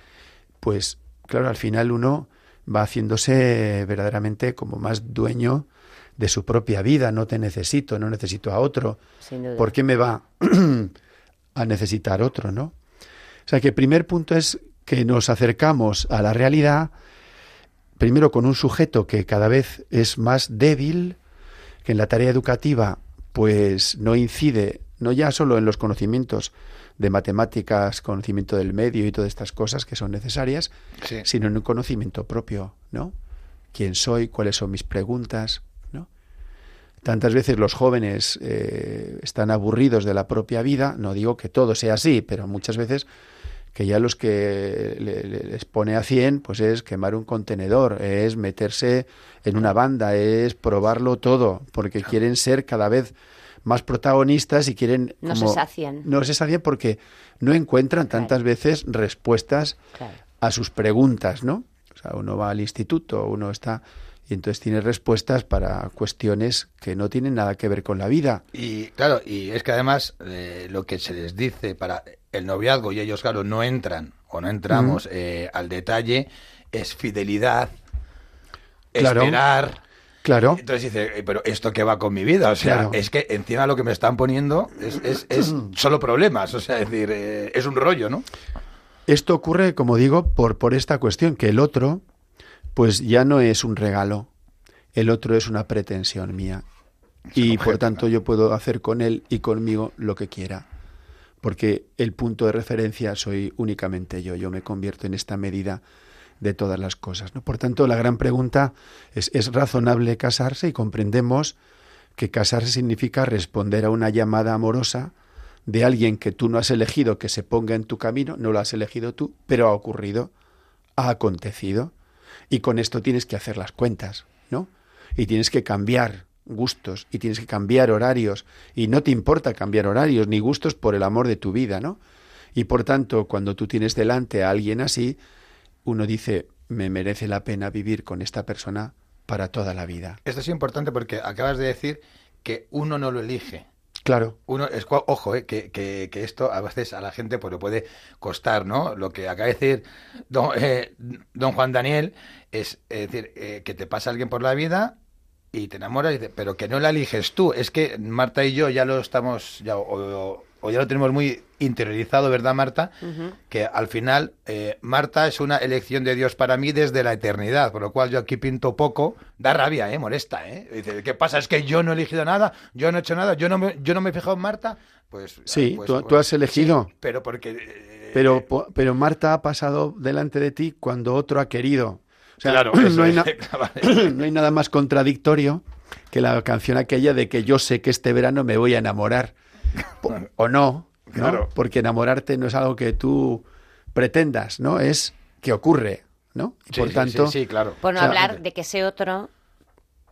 pues, claro, al final uno va haciéndose verdaderamente como más dueño de su propia vida. No te necesito, no necesito a otro. ¿Por qué me va a necesitar otro, no? O sea que el primer punto es que nos acercamos a la realidad, primero con un sujeto que cada vez es más débil, que en la tarea educativa pues no incide no ya solo en los conocimientos de matemáticas, conocimiento del medio y todas estas cosas que son necesarias,
Sí.
sino en un conocimiento propio, ¿no? ¿Quién soy? ¿Cuáles son mis preguntas? ¿no? Tantas veces los jóvenes eh, están aburridos de la propia vida, no digo que todo sea así, pero muchas veces que ya los que le- le- les pone a 100, pues es quemar un contenedor, es meterse en una banda, es probarlo todo, porque quieren ser cada vez más protagonistas y quieren...
No se sacian.
No se sacian porque no encuentran tantas veces respuestas
Claro.
a sus preguntas, ¿no? O sea, uno va al instituto, uno está y entonces tiene respuestas para cuestiones que no tienen nada que ver con la vida.
Y claro, y es que además eh, lo que se les dice para el noviazgo y ellos, claro, no entran o no entramos eh, al detalle, es fidelidad,
Claro.
esperar.
Claro,
Entonces dice, "Eh, pero ¿esto qué va con mi vida? O sea,
Claro.
es que encima lo que me están poniendo es, es, es solo problemas, o sea, es decir, eh, es un rollo, ¿no?
esto ocurre, como digo, por, por esta cuestión, que el otro, pues ya no es un regalo, el otro es una pretensión mía. Y por tanto yo puedo hacer con él y conmigo lo que quiera. Porque el punto de referencia soy únicamente yo, yo me convierto en esta medida de todas las cosas. ¿no? Por tanto, la gran pregunta es, ¿es razonable casarse? Y comprendemos que casarse significa responder a una llamada amorosa de alguien que tú no has elegido que se ponga en tu camino, no lo has elegido tú, pero ha ocurrido, ha acontecido, y con esto tienes que hacer las cuentas, ¿no? Y tienes que cambiar gustos, y tienes que cambiar horarios, y no te importa cambiar horarios ni gustos por el amor de tu vida, ¿no? Y por tanto, cuando tú tienes delante a alguien así, uno dice, me merece la pena vivir con esta persona para toda la vida.
Esto es importante porque acabas de decir que uno no lo elige.
Claro,
Uno, es, ojo, eh, que, que, que esto a veces a la gente pues, le puede costar, ¿no? Lo que acaba de decir don, eh, don Juan Daniel es, es decir, eh, que te pasa alguien por la vida y te enamoras, y pero que no la eliges tú. Es que Marta y yo ya lo estamos, ya, o, o- o ya lo tenemos muy interiorizado, ¿verdad, Marta? Que al final eh, Marta es una elección de Dios para mí desde la eternidad, por lo cual yo aquí pinto poco, da rabia, ¿eh? Molesta, ¿eh? Dice, ¿qué pasa? Es que yo no he elegido nada, yo no he hecho nada, yo no me, yo no me he fijado en Marta. Pues,
Sí,
pues-
tú-
pues-
tú has elegido.
sí, pero porque... eh,
pero, po- pero Marta ha pasado delante de ti cuando otro ha querido. O sea,
Claro,
no, hay no hay nada más contradictorio que la canción aquella de que yo sé que este verano me voy a enamorar. O no, ¿no?
Claro.
Porque enamorarte no es algo que tú pretendas, ¿no? Es que ocurre, ¿no? Y
Sí,
por
sí,
tanto,
sí, sí, claro.
Por no
O sea,
hablar de que ese otro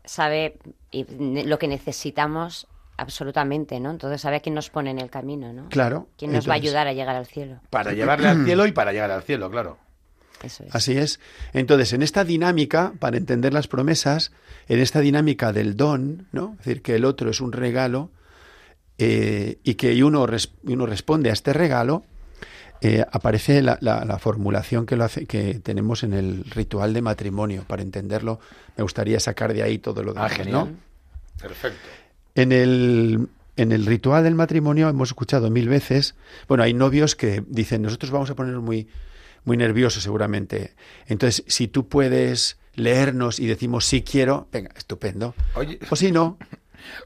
sabe lo que necesitamos absolutamente, ¿no? Entonces sabe a quién nos pone en el camino, ¿no?
claro.
Quién nos va a ayudar a llegar al cielo.
Para llevarle al cielo y para llegar al cielo, claro.
Eso es.
Así es. Entonces, en esta dinámica, para entender las promesas, en esta dinámica del don, ¿no? Es decir, que el otro es un regalo eh, y que uno, res- uno responde a este regalo, eh, aparece la, la- la formulación que, lo hace, que tenemos en el ritual de matrimonio. Para entenderlo, me gustaría sacar de ahí todo lo
Ah,
demás,
genial.
¿no?
Perfecto.
En el, en el ritual del matrimonio hemos escuchado mil veces, bueno, hay novios que dicen, nosotros vamos a ponernos muy, muy nerviosos seguramente. Entonces, si tú puedes leernos y decimos sí quiero, venga, estupendo.
Oye,
O si no,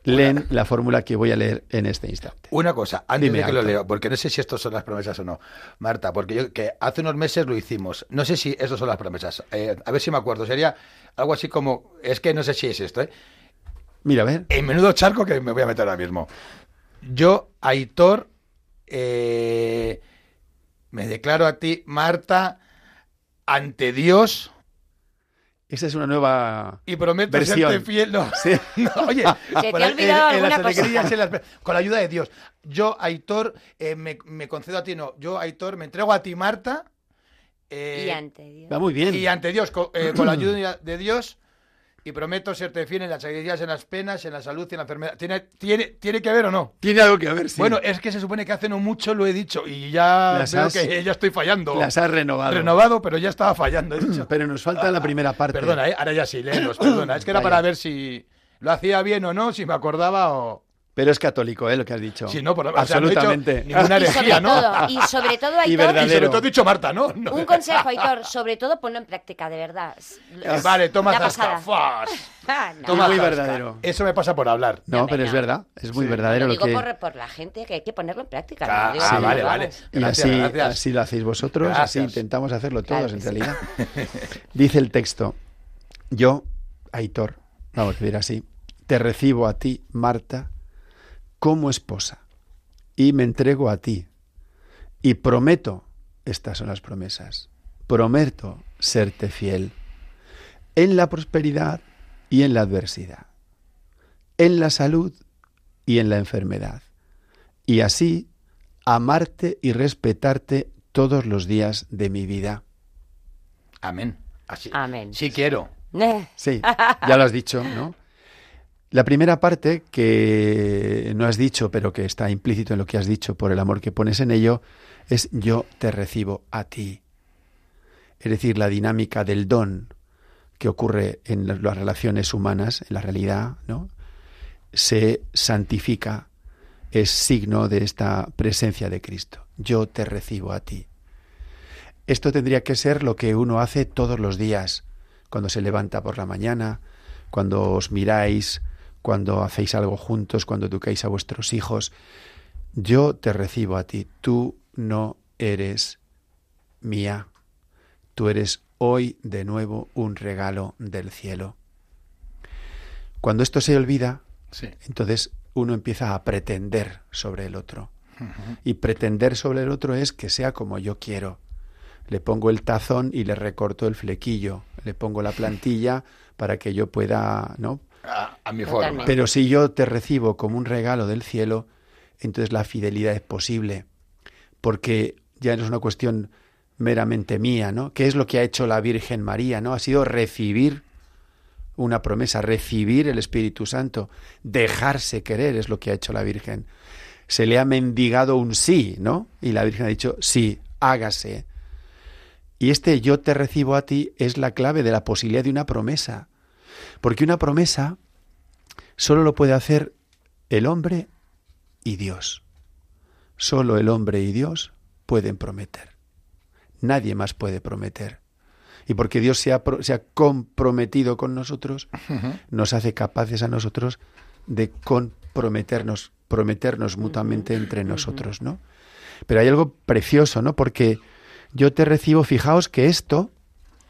leen la fórmula que voy a leer en este instante.
Una cosa, antes
Dime,
de que lo leo, porque no sé si estos son las promesas o no, Marta, porque yo que hace unos meses lo hicimos, no sé si estos son las promesas, Eh, a ver si me acuerdo, sería algo así como, es que no sé si es esto, ¿eh?
Mira, a ver.
En menudo charco que me voy a meter ahora mismo. Yo, Aitor, eh, me declaro a ti, Marta, ante Dios
Esa es una nueva
y prometo
versión.
serte fiel. No,
Sí.
no, oye,
Se te
por
ha olvidado
en, en las
cosa.
alegrías, en las- con la ayuda de Dios. Yo, Aitor, eh, me, me concedo a ti, no. Yo, Aitor, me entrego a ti, Marta. eh,
Y ante Dios.
Va muy bien.
y ante Dios, co- eh, con, la ayuda de Dios, y prometo serte fiel en las alegrías, en las penas, en la salud y en la enfermedad. ¿Tiene, tiene, tiene que ver o no?
Tiene algo que ver, sí.
Bueno, es que se supone que hace no mucho lo he dicho y ya
Las
veo
has-
que ya estoy fallando.
las has renovado.
Renovado, pero ya estaba fallando. he dicho.
Pero nos falta la primera parte.
Perdona, ¿eh? ahora ya sí, léelos, perdona. Es que era
Vaya.
para ver si lo hacía bien o no, si me acordaba o...
Pero es católico, ¿eh? Lo que has dicho.
Si no, por lo o sea, no he
Absolutamente.
ninguna
Y sobre
herejía, ¿no?
todo, y sobre todo,
Y
Aitor,
Y
verdadero.
sobre todo he dicho Marta, ¿no? No.
un consejo, Aitor, sobre todo ponlo en práctica, de verdad.
Eh, Vale, toma zasca.
Ah, no.
Toma
muy
zasca.
verdadero.
Eso me pasa por hablar.
No, pero es verdad. Es muy
Sí.
verdadero
Lo
lo
digo
que...
por, por la gente que hay que ponerlo en práctica.
Ah,
digo
ah, vale, vale.
Y
Gracias,
así,
gracias.
así lo hacéis vosotros,
Gracias.
así intentamos hacerlo todos, en
sí.
realidad. Dice el texto, yo, Aitor, vamos a decir así, te recibo a ti, Marta, como esposa, y me entrego a ti, y prometo, estas son las promesas, prometo serte fiel en la prosperidad y en la adversidad, en la salud y en la enfermedad, y así amarte y respetarte todos los días de mi vida.
Amén. Así.
Amén.
Sí quiero.
Sí, ya lo has dicho, ¿no? La primera parte que no has dicho, pero que está implícito en lo que has dicho por el amor que pones en ello, es yo te recibo a ti. Es decir, la dinámica del don que ocurre en las relaciones humanas, en la realidad, ¿no? Se santifica, es signo de esta presencia de Cristo. Yo te recibo a ti. Esto tendría que ser lo que uno hace todos los días, cuando se levanta por la mañana, cuando os miráis, cuando hacéis algo juntos, cuando educáis a vuestros hijos. Yo te recibo a ti, tú no eres mía, tú eres hoy de nuevo un regalo del cielo. Cuando esto se olvida,
Sí.
entonces uno empieza a pretender sobre el otro. Y pretender sobre el otro es que sea como yo quiero. Le pongo el tazón y le recorto el flequillo. Le pongo la plantilla para que yo pueda, ¿no?
A, a mi
Totalmente.
forma.
Pero si yo te recibo como un regalo del cielo, entonces la fidelidad es posible. Porque ya no es una cuestión meramente mía, ¿no? ¿Qué es lo que ha hecho la Virgen María, ¿no? Ha sido recibir una promesa, recibir el Espíritu Santo, dejarse querer es lo que ha hecho la Virgen. Se le ha mendigado un sí, ¿no? Y la Virgen ha dicho, sí, hágase. Y este yo te recibo a ti es la clave de la posibilidad de una promesa. Porque una promesa solo lo puede hacer el hombre y Dios. Solo el hombre y Dios pueden prometer. Nadie más puede prometer. Y porque Dios se ha, pro- se ha comprometido con nosotros, nos hace capaces a nosotros de comprometernos, prometernos mutuamente entre nosotros, ¿no? Pero hay algo precioso, ¿no? Porque yo te recibo, fijaos que esto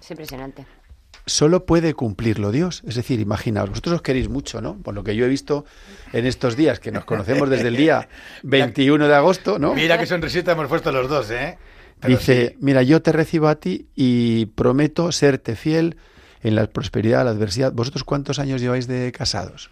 Es impresionante.
Solo puede cumplirlo Dios. Es decir, imaginaos, vosotros os queréis mucho, ¿no? Por lo que yo he visto en estos días, que nos conocemos desde el día 21 de agosto, ¿no?
Mira qué sonrisita hemos puesto los dos, ¿eh? Pero
Dice,
sí.
mira, yo te recibo a ti y prometo serte fiel en la prosperidad, la adversidad. ¿Vosotros cuántos años lleváis de casados?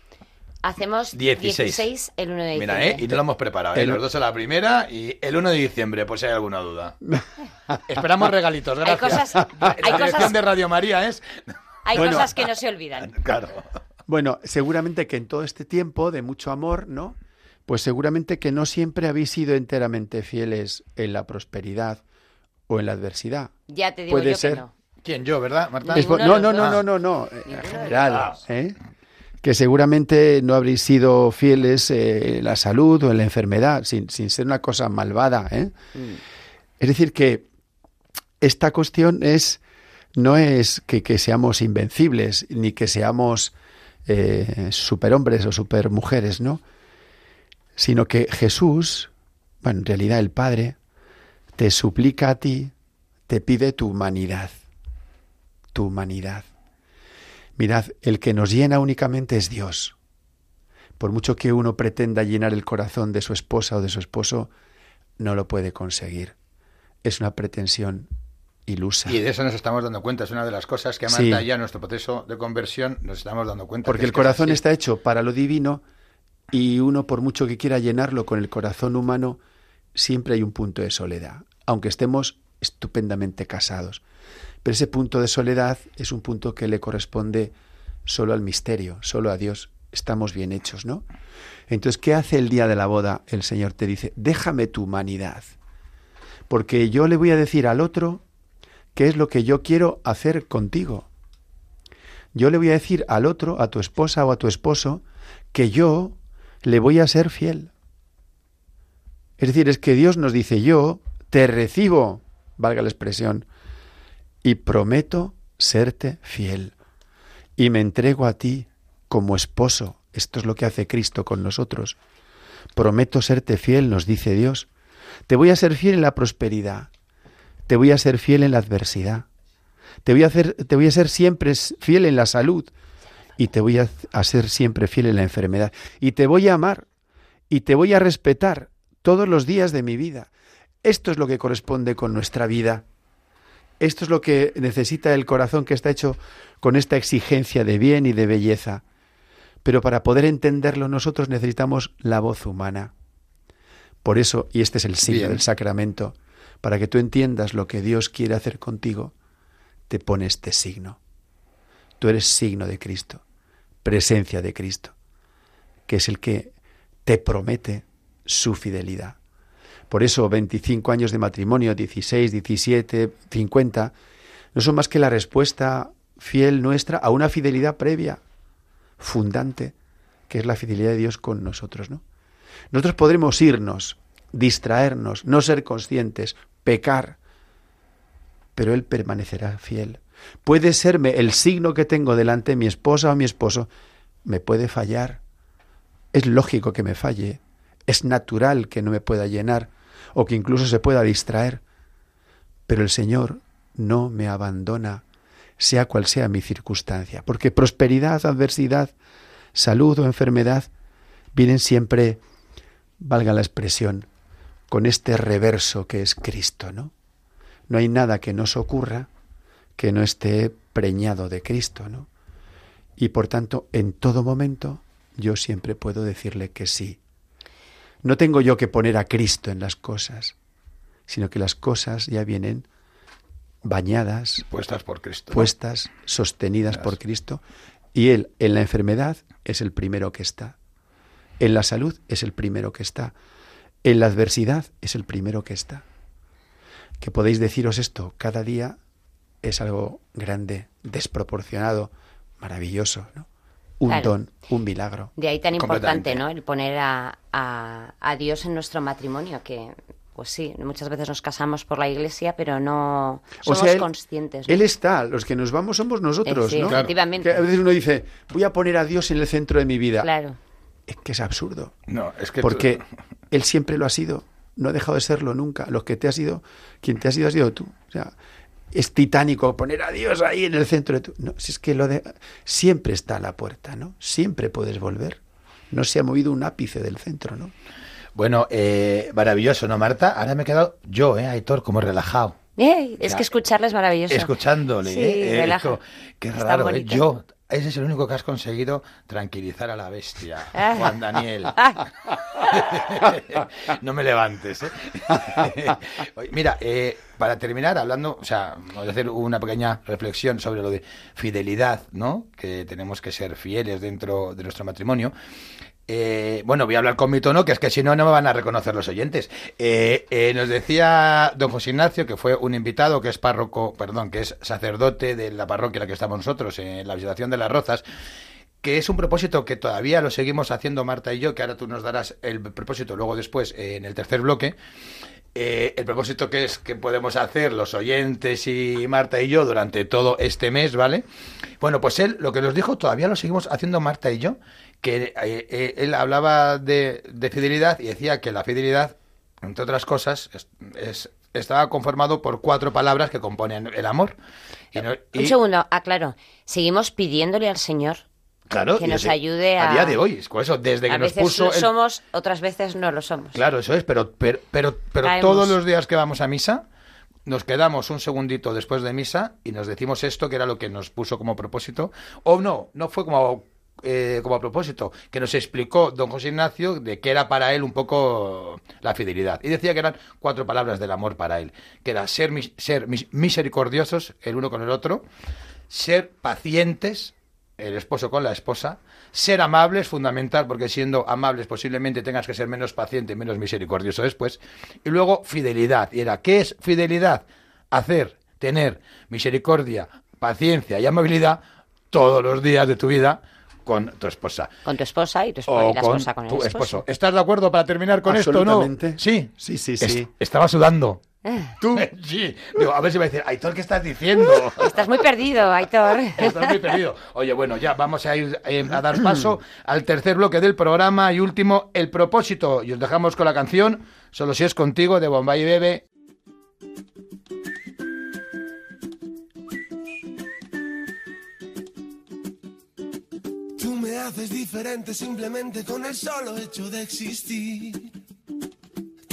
Hacemos
16.
16, el 1 de diciembre.
Mira, ¿eh? Y no lo hemos preparado, ¿eh?
El-
Los dos a la primera y el 1 de diciembre, por si hay alguna duda. Esperamos regalitos,
Hay
gracias.
cosas-
La
hay
dirección
cosas-
de Radio María es...
Hay
Bueno.
cosas que no se olvidan.
Claro.
Bueno, seguramente que en todo este tiempo de mucho amor, ¿no? Pues seguramente que no siempre habéis sido enteramente fieles en la prosperidad o en la adversidad.
Ya te digo
Puede
yo
ser.
que no.
¿Quién, yo, verdad, Marta?
Es no, no, no, no, no, no, en general,
dos.
¿eh? Que seguramente no habréis sido fieles eh, en la salud o en la enfermedad, sin, sin ser una cosa malvada. ¿eh?
Mm.
Es decir, que esta cuestión es no es que, que seamos invencibles, ni que seamos eh, superhombres o supermujeres, ¿no? Sino que Jesús, bueno, en realidad el Padre, te suplica a ti, te pide tu humanidad, tu humanidad. Mirad, el que nos llena únicamente es Dios, Por mucho que uno pretenda llenar el corazón de su esposa o de su esposo, no lo puede conseguir. Es una pretensión ilusa.
Y de eso nos estamos dando cuenta. Es una de las cosas que
Sí.
Marta ya en nuestro proceso de conversión nos estamos dando cuenta.
Porque
que
el corazón está hecho para lo divino y uno, por mucho que quiera llenarlo con el corazón humano, siempre hay un punto de soledad, aunque estemos estupendamente casados. Pero ese punto de soledad es un punto que le corresponde solo al misterio, solo a Dios. Estamos bien hechos, ¿no? Entonces, ¿qué hace el día de la boda? El Señor te dice, déjame tu humanidad, porque yo le voy a decir al otro qué es lo que yo quiero hacer contigo. Yo le voy a decir al otro, a tu esposa o a tu esposo, que yo le voy a ser fiel. Es decir, es que Dios nos dice, yo te recibo, valga la expresión, y prometo serte fiel. Y me entrego a ti como esposo. Esto es lo que hace Cristo con nosotros. Prometo serte fiel, nos dice Dios. Te voy a ser fiel en la prosperidad. Te voy a ser fiel en la adversidad. Te voy a, ser siempre fiel en la salud. Y te voy a ser siempre fiel en la enfermedad. Y te voy a amar. Y te voy a respetar todos los días de mi vida. Esto es lo que corresponde con nuestra vida. Esto es lo que necesita el corazón que está hecho con esta exigencia de bien y de belleza. Pero para poder entenderlo nosotros necesitamos la voz humana. Por eso, y este es el signo
Bien.
del sacramento, para que tú entiendas lo que Dios quiere hacer contigo, te pone este signo. Tú eres signo de Cristo, presencia de Cristo, que es el que te promete su fidelidad. Por eso 25 años de matrimonio, 16, 17, 50, no son más que la respuesta fiel nuestra a una fidelidad previa, fundante, que es la fidelidad de Dios con nosotros, ¿no? Nosotros podremos irnos, distraernos, no ser conscientes, pecar, pero Él permanecerá fiel. Puede serme el signo que tengo delante mi esposa o mi esposo, me puede fallar. Es lógico que me falle, es natural que no me pueda llenar o que incluso se pueda distraer, pero el Señor no me abandona, sea cual sea mi circunstancia, porque prosperidad, adversidad, salud o enfermedad vienen siempre, valga la expresión, con este reverso que es Cristo, ¿no? No hay nada que nos ocurra que no esté preñado de Cristo, ¿no? Y por tanto, en todo momento, yo siempre puedo decirle que sí. No tengo yo que poner a Cristo en las cosas, sino que las cosas ya vienen bañadas,
Puestas por Cristo.
puestas, sostenidas por Cristo, y Él en la enfermedad es el primero que está, en la salud es el primero que está, en la adversidad es el primero que está. Que podéis deciros esto cada día es algo grande, desproporcionado, maravilloso, ¿no? Un
Claro.
don, un milagro.
De ahí tan importante. ¿no? El poner a, a- a Dios en nuestro matrimonio, que, pues sí, muchas veces nos casamos por la iglesia, pero no somos
él,
conscientes. ¿no?
Él está, los que nos vamos somos nosotros,
Eh, sí,
¿no?
efectivamente.
Que a veces uno dice, voy a poner a Dios en el centro de mi vida.
Claro.
Es que es absurdo.
No, es que
Porque
tú-
él siempre lo ha sido, no ha dejado de serlo nunca. Lo que te ha sido, quien te ha sido ha sido tú. O sea, es titánico poner a Dios ahí en el centro de tu. No, si es que lo de siempre está a la puerta, ¿no? Siempre puedes volver. No se ha movido un ápice del centro, ¿no?
Bueno, eh, maravilloso, ¿no, Marta? Ahora me he quedado yo, ¿eh, Aitor? Como relajado.
Eh, es
Ya.
que escucharle es maravilloso.
Escuchándole,
Sí,
¿eh?
Relaja.
esto- qué
Está
raro, ¿eh? Yo, ese es el único que has conseguido tranquilizar a la bestia. Juan Daniel. No me levantes, ¿eh? Mira, eh, para terminar, hablando, o sea, voy a hacer una pequeña reflexión sobre lo de fidelidad, ¿no? Que tenemos que ser fieles dentro de nuestro matrimonio. Eh, bueno, voy a hablar con mi tono, que es que si no, no me van a reconocer los oyentes. Eh, eh, nos decía don José Ignacio, que fue un invitado, que es párroco, perdón, que es sacerdote de la parroquia en la que estamos nosotros, en la visitación de las Rozas, que es un propósito que todavía lo seguimos haciendo Marta y yo, que ahora tú nos darás el propósito luego después eh, en el tercer bloque. Eh, el propósito que es que podemos hacer los oyentes y Marta y yo durante todo este mes, ¿vale? Bueno, pues él lo que nos dijo todavía lo seguimos haciendo Marta y yo, que eh, eh, él hablaba de, de fidelidad y decía que la fidelidad, entre otras cosas, es, es- estaba conformado por cuatro palabras que componen el amor. Y no-
Un segundo, aclaro. Seguimos pidiéndole al Señor
Claro,
que nos
ese-
ayude a...
A día de hoy, es eso, desde que nos puso
lo
el-
somos, otras veces no lo somos.
Claro, eso es, pero, pero, pero, pero todos los días que vamos a misa, nos quedamos un segundito después de misa y nos decimos esto, que era lo que nos puso como propósito. O no, no fue como, eh, como a propósito, que nos explicó don José Ignacio de que era para él un poco la fidelidad. Y decía que eran cuatro palabras del amor para él, que era ser, mis- ser mis- misericordiosos el uno con el otro, ser pacientes, el esposo con la esposa, ser amables, fundamental, porque siendo amables posiblemente tengas que ser menos paciente y menos misericordioso después, y luego fidelidad, y era, ¿qué es fidelidad? Hacer, tener misericordia, paciencia y amabilidad todos los días de tu vida con tu esposa.
Con tu esposa y, tu esposa,
O
y la
con
esposa con el
tu
esposo.
esposo. ¿Estás de acuerdo para terminar con esto o no? Sí.
Sí, sí,
Es-
sí.
estaba sudando.
Tú,
Sí. Digo, a ver si va a decir, Aitor, ¿qué estás diciendo?
Estás muy perdido, Aitor.
Estás muy perdido. Oye, bueno, ya vamos a ir eh, a dar paso al tercer bloque del programa y último, el propósito. Y os dejamos con la canción Solo si es contigo de Bombay Bebe.
Tú me haces diferente simplemente con el solo hecho de existir.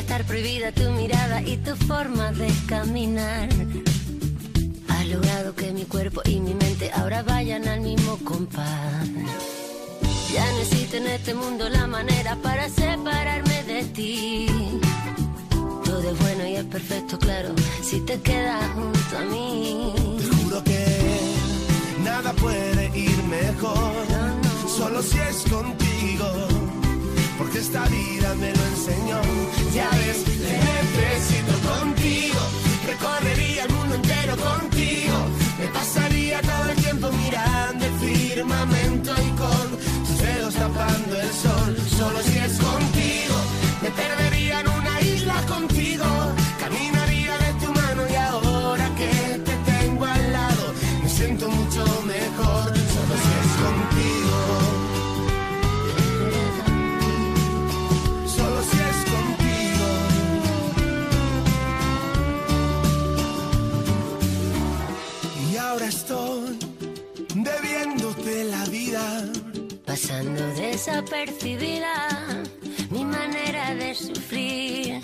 Debería estar prohibida tu mirada y tu forma de caminar. Has logrado que mi cuerpo y mi mente ahora vayan al mismo compás. Ya no existe en este mundo la manera para separarme de ti. Todo es bueno y es perfecto, claro, si te quedas junto a mí.
Te juro que nada puede ir mejor, solo si es contigo, porque esta vida me lo enseñó. Ya ves, te necesito contigo, recorrería el mundo entero contigo, me pasaría todo el tiempo mirando el firmamento
desapercibida mi manera de sufrir.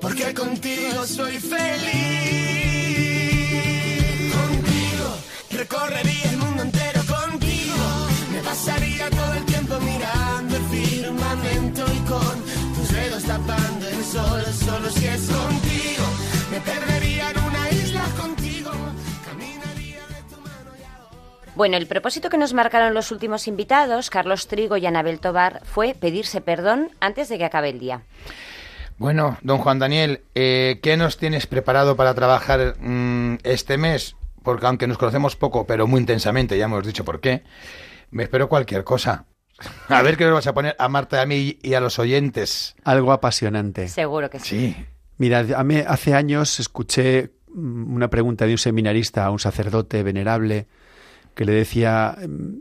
Porque contigo soy feliz. Contigo recorrería el mundo entero contigo. Me pasaría todo el tiempo mirando el firmamento y con tus dedos tapando el sol. Solo si es contigo. Me perdería en una
Bueno, el propósito que nos marcaron los últimos invitados, Carlos Trigo y Anabel Tobar, fue pedirse perdón antes de que acabe el día.
Bueno, don Juan Daniel, eh, ¿qué nos tienes preparado para trabajar mm, este mes? Porque aunque nos conocemos poco, pero muy intensamente, ya hemos dicho por qué, me espero cualquier cosa. A ver qué nos vas a poner a Marta, a mí y a los oyentes.
algo apasionante.
Seguro que sí.
Sí,
Mira, a mí hace años escuché mm, una pregunta de un seminarista a un sacerdote venerable que le decía, mm,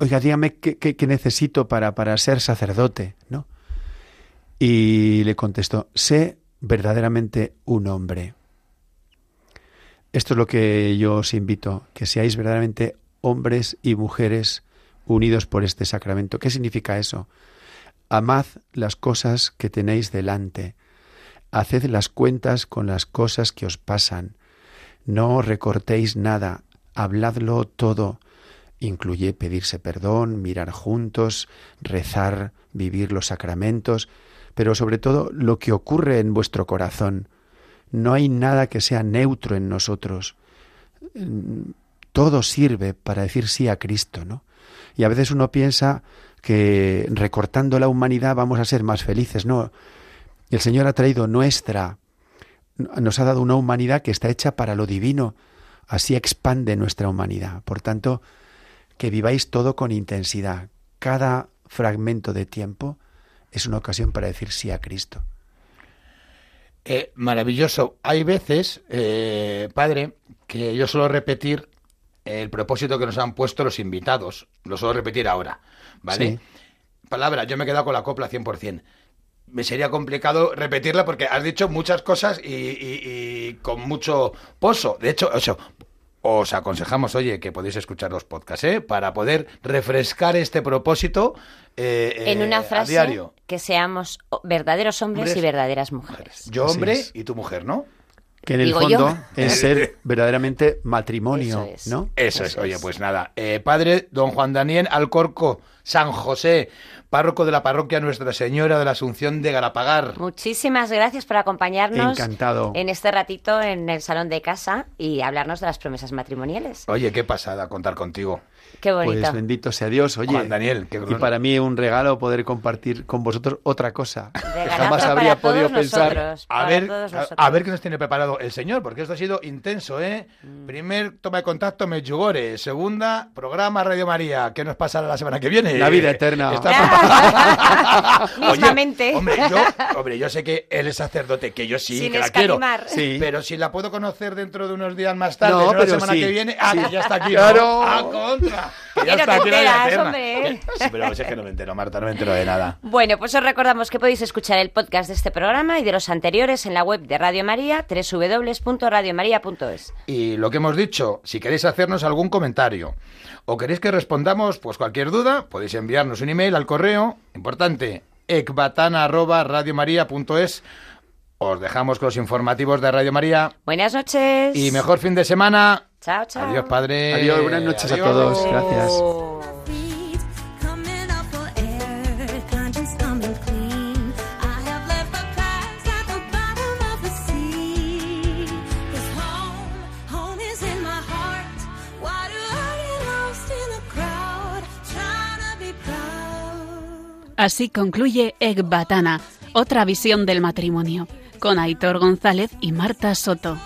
oiga, dígame qué, qué- qué necesito para, para ser sacerdote, ¿no? Y le contestó, sé verdaderamente un hombre. Esto es lo que yo os invito, que seáis verdaderamente hombres y mujeres unidos por este sacramento. ¿Qué significa eso? Amad las cosas que tenéis delante. Haced las cuentas con las cosas que os pasan. No recortéis nada, habladlo todo. Incluye pedirse perdón, mirar juntos, rezar, vivir los sacramentos, pero sobre todo lo que ocurre en vuestro corazón. No hay nada que sea neutro en nosotros. Mm, Todo sirve para decir sí a Cristo, ¿no? Y a veces uno piensa que recortando la humanidad vamos a ser más felices. No, el Señor ha traído nuestra, nos ha dado una humanidad que está hecha para lo divino. Así expande nuestra humanidad. Por tanto, que viváis todo con intensidad. Cada fragmento de tiempo es una ocasión para decir sí a Cristo.
Eh, maravilloso. Hay veces, eh, padre, que yo suelo repetir el propósito que nos han puesto los invitados. Lo suelo repetir ahora, ¿vale?
Sí.
Palabra, yo me he quedado con la copla 100%. Me sería complicado repetirla porque has dicho muchas cosas y, y- y con mucho pozo. De hecho, o sea, os aconsejamos, oye, que podéis escuchar los podcasts, ¿eh? Para poder refrescar este propósito eh, eh,
en una
a
frase
diario.
que seamos verdaderos hombres
Hombres.
y verdaderas mujeres.
Yo hombre y tu mujer, ¿no?
Que en el
Digo yo.
fondo es ser verdaderamente matrimonio,
Eso es.
¿no?
Eso es,
Eso
oye,
es.
pues nada. Eh, padre don Juan Daniel Alcorco San José, párroco de la parroquia Nuestra Señora de la Asunción de Galapagar.
Muchísimas gracias por acompañarnos
Encantado.
en este ratito en el salón de casa y hablarnos de las promesas matrimoniales.
Oye, qué pasada contar contigo.
Qué bonito.
Pues bendito sea Dios. Oye,
Juan Daniel, qué
y para mí un regalo poder compartir con vosotros otra cosa que jamás
para
habría
todos
podido pensar.
nosotros,
A ver,
todos
a, ver qué nos tiene preparado el señor, porque esto ha sido intenso, ¿eh?
Mm.
Primer toma de contacto Medjugorje, segunda programa Radio María. ¿Qué nos pasará la semana que viene?
La vida eterna.
Está- Oye, hombre, yo, hombre, yo sé que él es sacerdote, que yo sí,
Sin
que la quiero.
Sí.
Pero si la puedo conocer dentro de unos días más tarde,
No,
no, la semana
sí.
que viene, ah,
Sí.
que ya está aquí.
Claro.
¿no? ¡A contra! Que
no te enteras,
eterna.
hombre.
Sí, pero es que no me entero, Marta, no me entero de nada.
Bueno, pues os recordamos que podéis escuchar el podcast de este programa y de los anteriores en la web de Radio María, www.radiomaria.es.
Y lo que hemos dicho, si queréis hacernos algún comentario o queréis que respondamos, pues cualquier duda, podéis enviarnos un email al correo, importante, ecbatana@radiomaria.es. Os dejamos con los informativos de Radio María
Buenas noches.
y mejor fin de semana.
Chao, chao.
Adiós, padre.
Adiós, buenas noches a todos. Gracias.
Así concluye Ecbatana, otra visión del matrimonio, con Aitor González y Marta Soto.